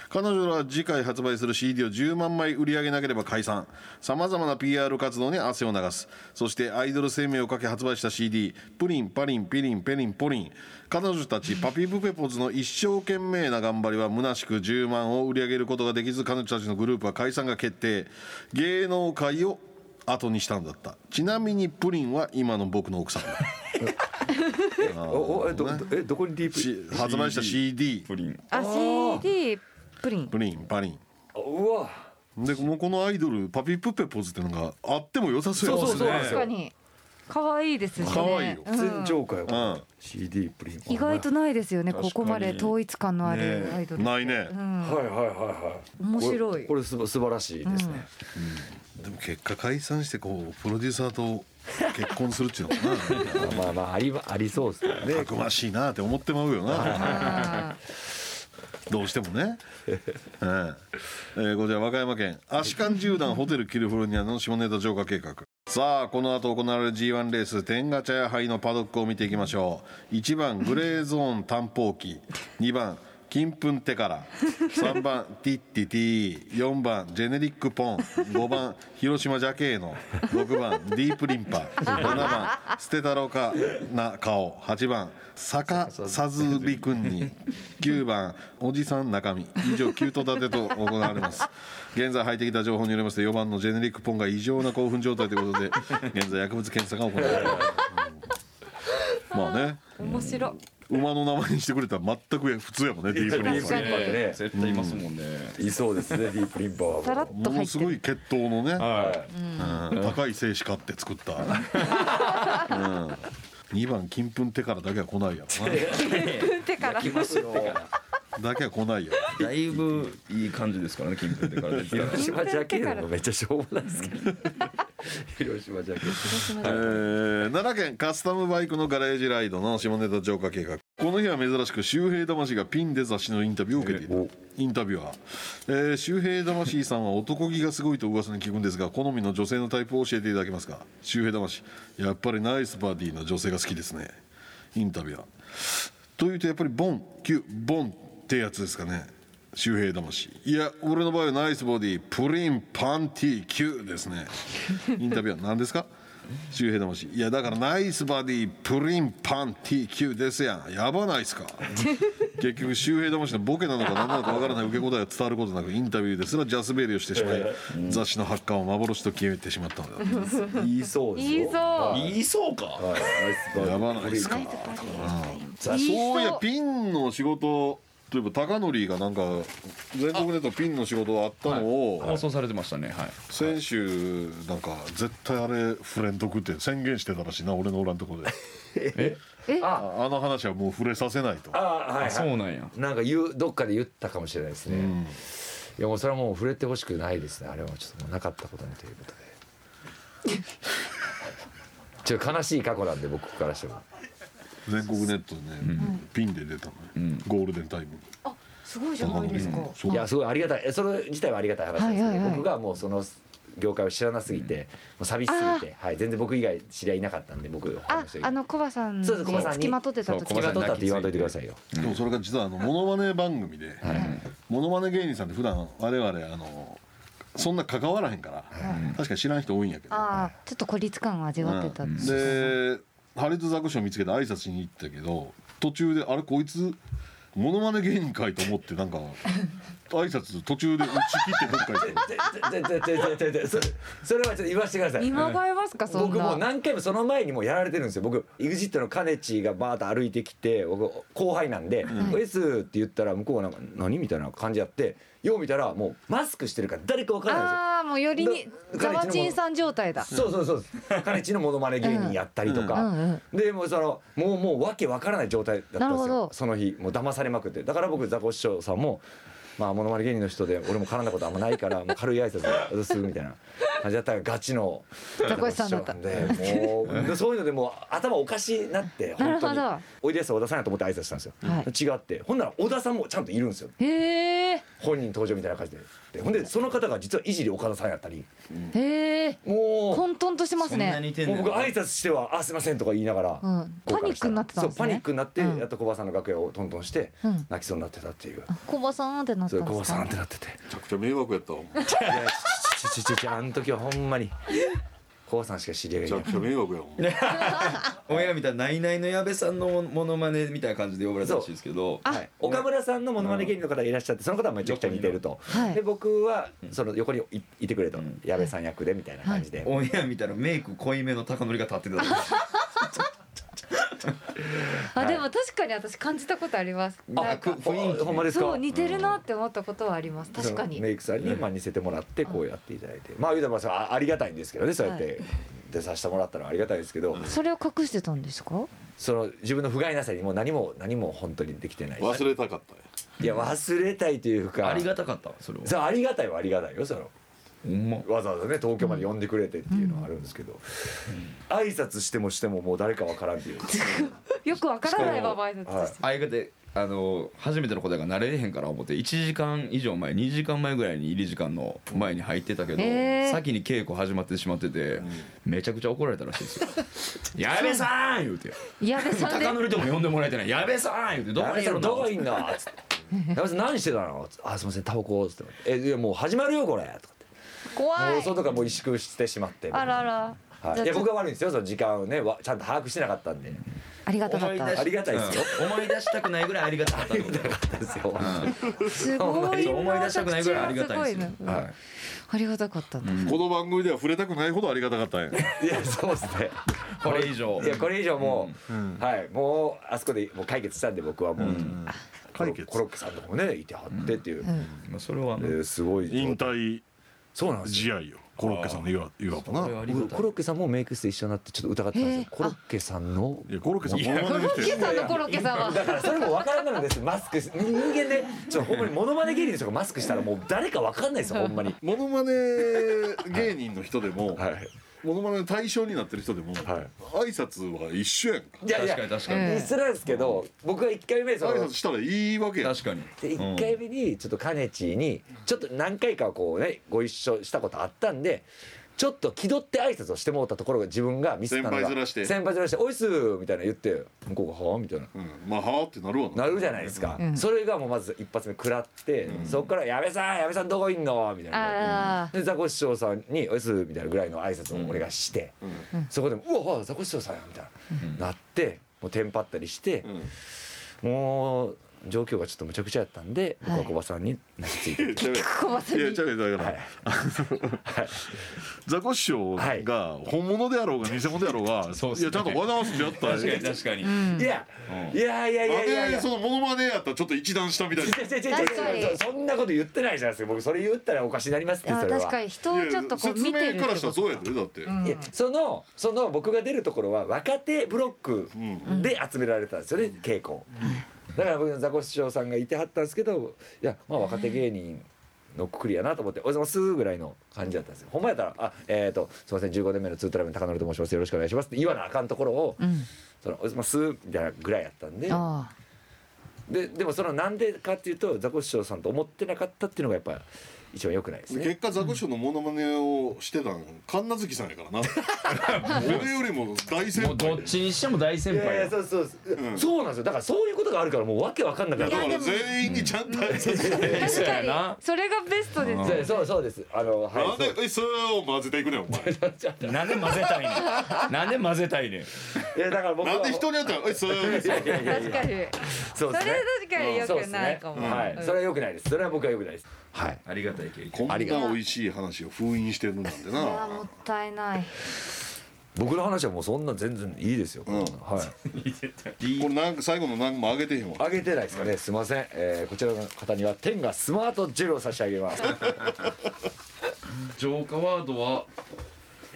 彼女らは次回発売する CD を10万枚売り上げなければ解散。さまざまな PR 活動に汗を流す。そしてアイドル生命をかけ発売した CD「プリンパリンピリンペリンポリン」彼女たちパピプペポズの一生懸命な頑張りは虚しく10万を売り上げることができず彼女たちのグループは解散が決定。芸能界を後にしたんだった。ちなみにプリンは今の僕の奥さんだ おおえどえどこにディープ？し発売した CD プリン。あ CD プリン。プリンパリン。うわ。でもうこのアイドルパピプペポズっていうのがあっても良さそうやそうそうそう。確かに。可愛いですしね。可愛いよ。うん。全浄化よ、うん。CD プリン。意外とないですよね。ここまで統一感のあるアイドル、ないね。うん。はいはいはいはい。面白い。これすば素晴らしいですね、でも結果解散してこうプロデューサーと結婚するっていうのもな。まあまあありまありそうですね。たくましいなって思ってまうよな。あどうしてもね、ええ。えーこちら和歌山県アシカン縦断ホテルキルフォルニアの下ネタ浄化計画。さあこの後行われる G1 レース天ガチャ杯のパドックを見ていきましょう。1番グレーゾーン探訪機。2番金粉テカラ。3番ティッティティ4番ジェネリックポン。5番広島ジャケーノ6番ディープリンパ7番捨てたろかな顔。8番坂さずびくんに。9番おじさん中身。以上9と立てと行われます。現在入ってきた情報によりますと4番のジェネリックポンが異常な興奮状態ということで現在薬物検査が行われます。まあね。面白い。馬の名前にしてくれたら全く普通やもんねディープリンパーね。絶対いますもんね。いそうですねディープリンパは。さらっとものすごい血統のね、はうん。高い精子買って作った、うん、2番金粉手からだけは来ないや手から。来ますよ。ろなだけは来ないよ。いだいぶいい感じですからね金粉でから広島ジャケットもめっちゃしょうもないですけど。広島ジャケッえー奈良県カスタムバイクのガレージライドの下ネタ浄化計画。この日は珍しく周平魂がピンで雑誌のインタビューを受けている。インタビュアー、えー、周平魂さんは男気がすごいと噂に聞くんですが好みの女性のタイプを教えていただけますか？周平魂。やっぱりナイスバディの女性が好きですね。インタビュアー。というとやっぱりボン。キュボンってやつですかね。周平魂。いや俺の場合はナイスボディプリンパンティー級ですね。インタビューは何ですか？周平魂。いやだからナイスバディプリンパンティー級ですやん。やばないっすか？結局周平魂のボケなのか何なのかわからない受け答えが伝わることなくインタビューですらジャスベリーをしてしまい雑誌の発刊を幻と決めてしまったのだ。言いそうですよ。言いそう。はい言いそうか？はい。やばないっすか？そういやピンの仕事といえば高則がなんか全国ネットピンの仕事があったのを放送されてましたね。はい。先週なんか絶対あれ触れんとくって宣言してたらしいな俺のおらんとこで。え？ああの話はもう触れさせないと。あはいはい。そうなんや。なんか言うどっかで言ったかもしれないですね、いやもうそれはもう触れてほしくないですね。あれはちょっともうなかったことにということで。ちょっと悲しい過去なんで僕からしても全国ネットでね、ピンで出たのね、ゴールデンタイム。にあすごいじゃないですか。いやすごいありがたい。えそれ自体はありがたい話なんですけど、はいはいはい。僕がもうその業界を知らなすぎて、もう寂しすぎて、はい、全然僕以外知り合いいなかったんで僕ああのコバさんにそうですコバさんに。付きまとってた時付きまとったって言わんといてくださいよ。でもそれが実はあのモノマネ番組で、モノマネ芸人さんって普段我々あのそんな関わらへんから、確かに知らん人多いんやけど、ああちょっと孤立感を味わってたんですでハリウッドザコシを見つけて挨拶しに行ったけど途中であれこいつモノマネ芸人かいと思ってなんか 挨拶途中で打ち切ってどっか行ったででででででそれはちょっと言わせてください今がえますかそん僕もうな何回もその前にもうやられてるんですよ僕 EXIT のカネチがバーッと歩いてきて僕後輩なんで「おいっす」って言ったら向こうがなんか「何?」みたいな感じやってよう見たらもうマスクしてるから誰か分からないんですよ。ああもうよりにだザワチンさん状態だ。そうそうそう。です。カネチのモノマネ芸人やったりとか、でもうそのもうもうわけわからない状態だったんですよ。その日もう騙されまくって、だから僕ザコシショウさんも。まあモノマネ芸人の人で俺も絡んだことあんまないからもう軽い挨拶するみたいな感じだったらガチのザコシさんだでもうでそういうのでもう頭おかしいなって本当においでやす小田さんやと思って挨拶したんですよ、違って。ほんなら小田さんもちゃんといるんですよ。へえ本人登場みたいな感じで。でほんでその方が実はいじり岡田さんやったり。へえ。もう混沌としてますそんなね似てんねもう僕挨拶しては「あすいません」とか言いながら、うん。パニックになってたんですね。そうパニックになって、うん。やっと小葉さんの楽屋をトントンして、うん。泣きそうになってたっていう、コバさんってなったそれ小葉んですかさんってなってて。めちゃくちゃ迷惑やったちちちちちあの時はほんまに小葉さんしか知り合いがいな迷惑 親みたいな「ナイナイの矢部さんのモノマネ」みたいな感じで呼ばれたらしいですけどはい、岡村さんのモノマネ芸人の方がいらっしゃってその方はめちゃくちゃ似てると、はい。で僕はその横にいいてくれと、矢部さん役でみたいな感じで、オンエア見たらメイク濃いめの高則が立ってたあでも確かに私感じたことあります。なんか雰囲気。ほんまですか？そう似てるなって思ったことはあります。確かに。メイクさんにまあ似せてもらってこうやっていただいて。まあ言うたらまああありがたいんですけどねそうやって出させてもらったのはありがたいですけど。それを隠してたんですか？その自分の不甲斐なさにもう何も何も本当にできてない。忘れたかったね。いや忘れたいというか。ありがたかったわそれは。そうありがたいはありがたいよそのわざわざね東京まで呼んでくれてっていうのはあるんですけど、挨拶してもしてももう誰かわからんっていう。よくわからないまま挨拶はい。して相方であの初めてのことやから慣れれへんから思って1時間以上前2時間前ぐらいに入り時間の前に入ってたけど、へー先に稽古始まってしまってて、めちゃくちゃ怒られたらしいですよ「矢部さん!」言うて。矢部さんで。高則とも呼んでもらえてない「矢部さん!」言うて「どこにいるの?」どこいんの?」つって「矢部さん何してたの?」つって。あすいませんタバコ」つって「えいやもう始まるよこれ」とか怖い。もう外からもう萎縮してしまって。あらら。はい、いや僕が悪いんですよその時間をね。わちゃんと把握してなかったんで。ありがたかった。ありがたいですよ。うん思い出したくないぐらいありがたかったってことですよ、すごい。な思い出したくないぐらいありがたいですよはい。ありがたかったなこの番組では触れたくないほどありがたかったんや。いやそうですね。これ以上。いやこれ以上もう、はい。もうあそこでもう解決したんで僕はもう、コロ解決。コロッケさんとかもねいてはってっていう、まあそれはねえーすごい。引退そうなんですよ。試合よ。コロッケさんのいわいわばな。コロッケさんもメイク室で一緒になってちょっと疑ってたんですよ。コロッケさんの。いやコロッケさんコロッケさんのコロッケさんは。だからそれも分からないんです。マスク人間でちょっとほんまにモノマネ芸人の人がマスクしたらもう誰か分かんないですよほんまに。モノマネ芸人の人でも、はいモノマネの対象になってる人でも、挨拶は一緒やんか。いやいや。確かに確かに、うん一緒なんですけど僕は1回目その挨拶したらいいわけやん。確かに。で1回目にちょっとカネチーにちょっと何回かこうねご一緒したことあったんでちょっと気取って挨拶をしてもらったところが自分がミスったのが先輩ずらして。先輩ずらして「おいっす」みたいな言って向こうが「はあ?」みたいな。うん。まあはあ？ってなるわな。るじゃないですか、うん。それがもうまず一発目食らって、そっから「矢部さん矢部さんどこいんの?」みたいな。あでザコシショウさんに「おいっす」みたいなぐらいの挨拶を俺がして、そこで「うわザコシショウさんや」みたいな、なってもうテンパったりして、もう状況がちょっとむちゃくちゃやったんで僕は小葉さんに泣きついて、小葉さんに。いやちゃうだから、はい。ザコシショウが本物であろうが偽物であろうが、そうっすね。いやちゃんと和直してやったら確かに確かに、うん。いや、いやいやいやいやいや。なんでそのモノマネやったらちょっと一段下みたいなそそんなこと言ってないじゃないですか。僕それ言ったらおかしになりますってあそれは。確かに。人をちょっとこう見てる説明からしたらそうやでだって、うん。いやそのその僕が出るところは若手ブロックで集められたんですよね稽古だから僕ザコシショウさんがいてはったんですけどいやまあ若手芸人のくくりやなと思って「おはようございます」ぐらいの感じだったんですよ。ほんまやったら「あえっ、とすいません15年目のツートラベルの高典と申します。よろしくお願いします」って言わなあかんところをうん「そのおはようございます」みたいなぐらいやったんで。あ。ででもそのなんでかっていうとザコシショウさんと思ってなかったっていうのがやっぱ一番良くないですね。結果ザコシショウのモノマネをしてたん神奈月さんやからな。俺よりも大先もうどっ輩ちにしても大先いやいや輩やそうそう、そうなんですよ。だからそういうことがあるからもうわけわかんなくなる。だから全員にちゃんと挨拶して、あ確そうやかそれがベストです。そうそうそうです。あのはいなんでえそれを混ぜていくねんお前。なんで混ぜたいねん。なんで混ぜたいねん。いやだから僕は。なんで人によってはえそれ。いやいやいやいや確かに。そうですね。それ確かに良くないかも。それは良くないです。それは僕は良くないですはい。ありがたい経験。こんな美味しい話を封印してるなんていやなもったいない。僕の話はもうそんな全然いいですよ、ん。はい。これなんか最後の何もあげてへんわ。あげてないですかね。すいません、えーこちらの方には天がスマートジェルを差し上げます。浄化ワードは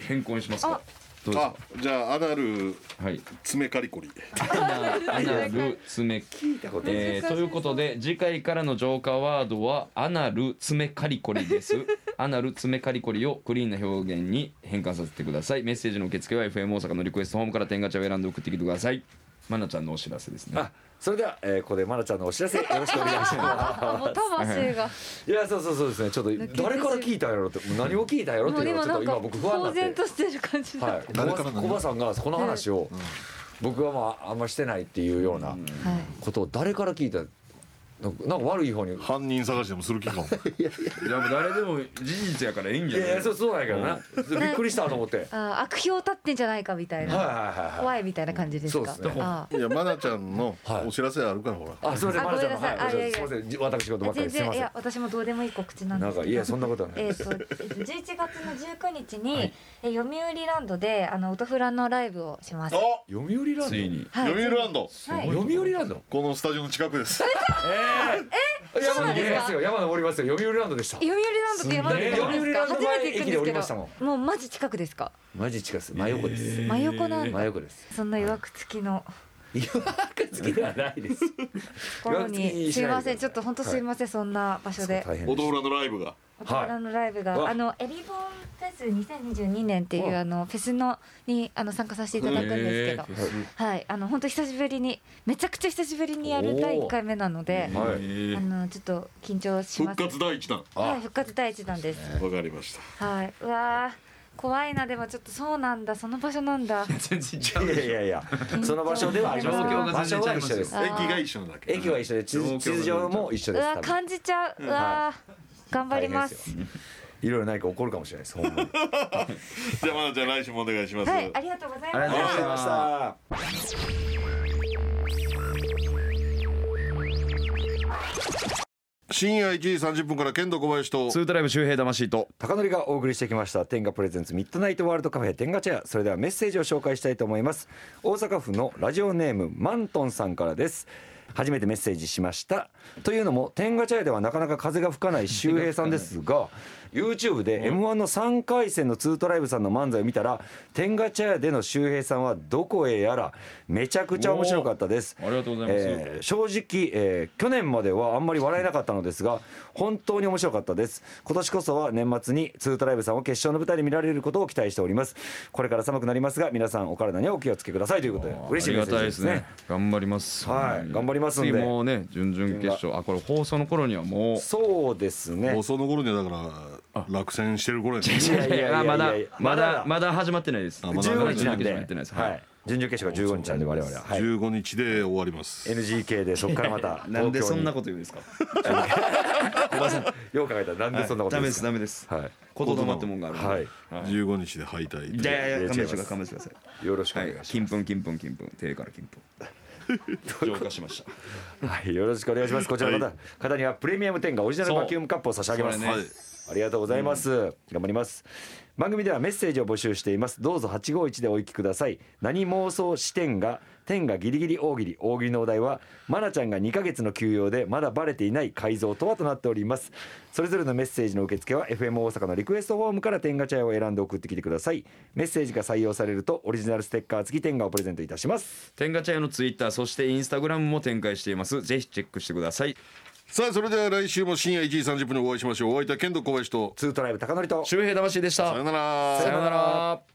変更にしますか？あじゃあアナルかはい。爪カリコリアナル爪。聞いたことえーということで次回からの浄化ワードはアナル爪カリコリです。アナル爪カリコリをクリーンな表現に変換させてください。メッセージの受付は FM 大阪のリクエストホームから天ガチャを選んで送ってきてください。まなちゃんのお知らせですね。あそれでは、えーここでまなちゃんのお知らせ よろしくお願いしあもうま魂が。すいやそうそうそうですね。ちょっと誰から聞いたんやろって何を聞いたんやろっていうのがちょっと今僕不安になって。呆然としてる感じだはい、誰から何小葉さんがこの話を、僕はまああんましてないっていうようなはい。ことを誰から聞いた？なんか悪い方に。犯人探しでもする気かも。じゃあもう誰でも事実やからいいんいじゃないやいやそうそうなんやけどな、びっくりしたと思って、はいあ悪評立ってんじゃないかみたいな。はいはいはい怖いみたいな感じですか？そうですね。あいやマナちゃんのはい。お知らせあるからほら。あすみませんあまなちゃんのごめんなさい。はいあいやいや。すみません私事ばっかり全然いすみません。や私もどうでもいい告知なんですけど。なんかいやそんなことはない。えっと11月の19日に、え読売ランドであの音フラのライブをします。あ読売ランド？ついにはい。読売ランド。はい。読売ランド？このスタジオの近くです山登りますよ。山登りますよ。読売ランドでした。読売ランドって山で読売ランド初めて行くん駅ですけど、もうマジ近くですか？マジ近くです。真横です、真横なんだ。真横です。そんな曰く付きの。岩槻好きではないです。ところ岩槻にす。いません。ちょっと本当はいすいません、そんな場所で。大変でし音浦のライブが。音フラのライブが、わあのエビボンフェス2022年っていうわ。あのフェスのにあの参加させていただくんですけど。はい。あの本当久しぶりにめちゃくちゃ久しぶりにやる第1回目なので、たはい。あのちょっと緊張しま復す。活第一弾。はい、復活第一弾です。わかりました。はい、うわー怖いなでもちょっとそうなんだその場所なんだ。全然ちゃういやいやいや その場所ではあります。けど状況が場所全然違いますよ。は一緒です。駅が一緒なだけ駅は一緒で地図地図上も一緒うです多分。わ感じちゃう。うわー頑張ります。いろいろ何か起こるかもしれないです じゃあまなちゃん来週もお願いします。はい、ありがとうございありがとうございま。した深夜1時30分から剣道小林とツートライブ周平魂と高典がお送りしてきました。天下プレゼンツミッドナイトワールドカフェ天下チェアそれではメッセージを紹介したいと思います。大阪府のラジオネームマントンさんからです。初めてメッセージしました。というのも天下茶屋ではなかなか風が吹かない周平さんですが YouTube で m 1の3回戦のツートライブさんの漫才を見たら天下茶屋での周平さんはどこへやらめちゃくちゃ面白かったです。ありがとうございます。えー正直、えー去年まではあんまり笑えなかったのですが本当に面白かったです。今年こそは年末にツートライブさんを決勝の舞台で見られることを期待しております。これから寒くなりますが皆さんお体にはお気をつけください。ということで嬉しいメッセージですね。頑張ります。はい頑張りますんで。次もうね準々決勝。あこれ放送の頃にはもう。そうですね。放送の頃にはだから落選してる頃やねいやいやいやいや。あまだままだだまだ始まってないです。あまだ15日なんで、準々決勝やってないです。ははい。い、準々決勝が15日なんで我々は、はい、15日で終わります。NGK でそこからまた なんでそんなここと言うんですか？よう考えたらなんでそんなことダメですか？ですダメです。は言霊ってもんがあるんで。はい。15日で敗退いやいやいや勘弁してください。勘弁してください。いよろしくおはい願い。し金粉金粉金粉。手から金粉。浄化しました。ます、はい、よろしくお願いします。こちらの方,、方にはプレミアム10がオリジナルバキュームカップを差し上げます、はいありがとうございます、頑張ります。番組ではメッセージを募集しています。どうぞ851でお行きください。何妄想視点が天がギリギリ大喜利大喜利のお題はまなちゃんが2ヶ月の休養でまだバレていない改造とはとなっております。それぞれのメッセージの受付は FM 大阪のリクエストフォームから天ガチャを選んで送ってきてください。メッセージが採用されるとオリジナルステッカー付き天ガをプレゼントいたします。天ガチャのツイッターそしてインスタグラムも展開しています。ぜひチェックしてください。さあそれでは来週も深夜1時30分にお会いしましょう。お相手は剣道小林とツートライブ高則と周平魂でした。さよなら。さよなら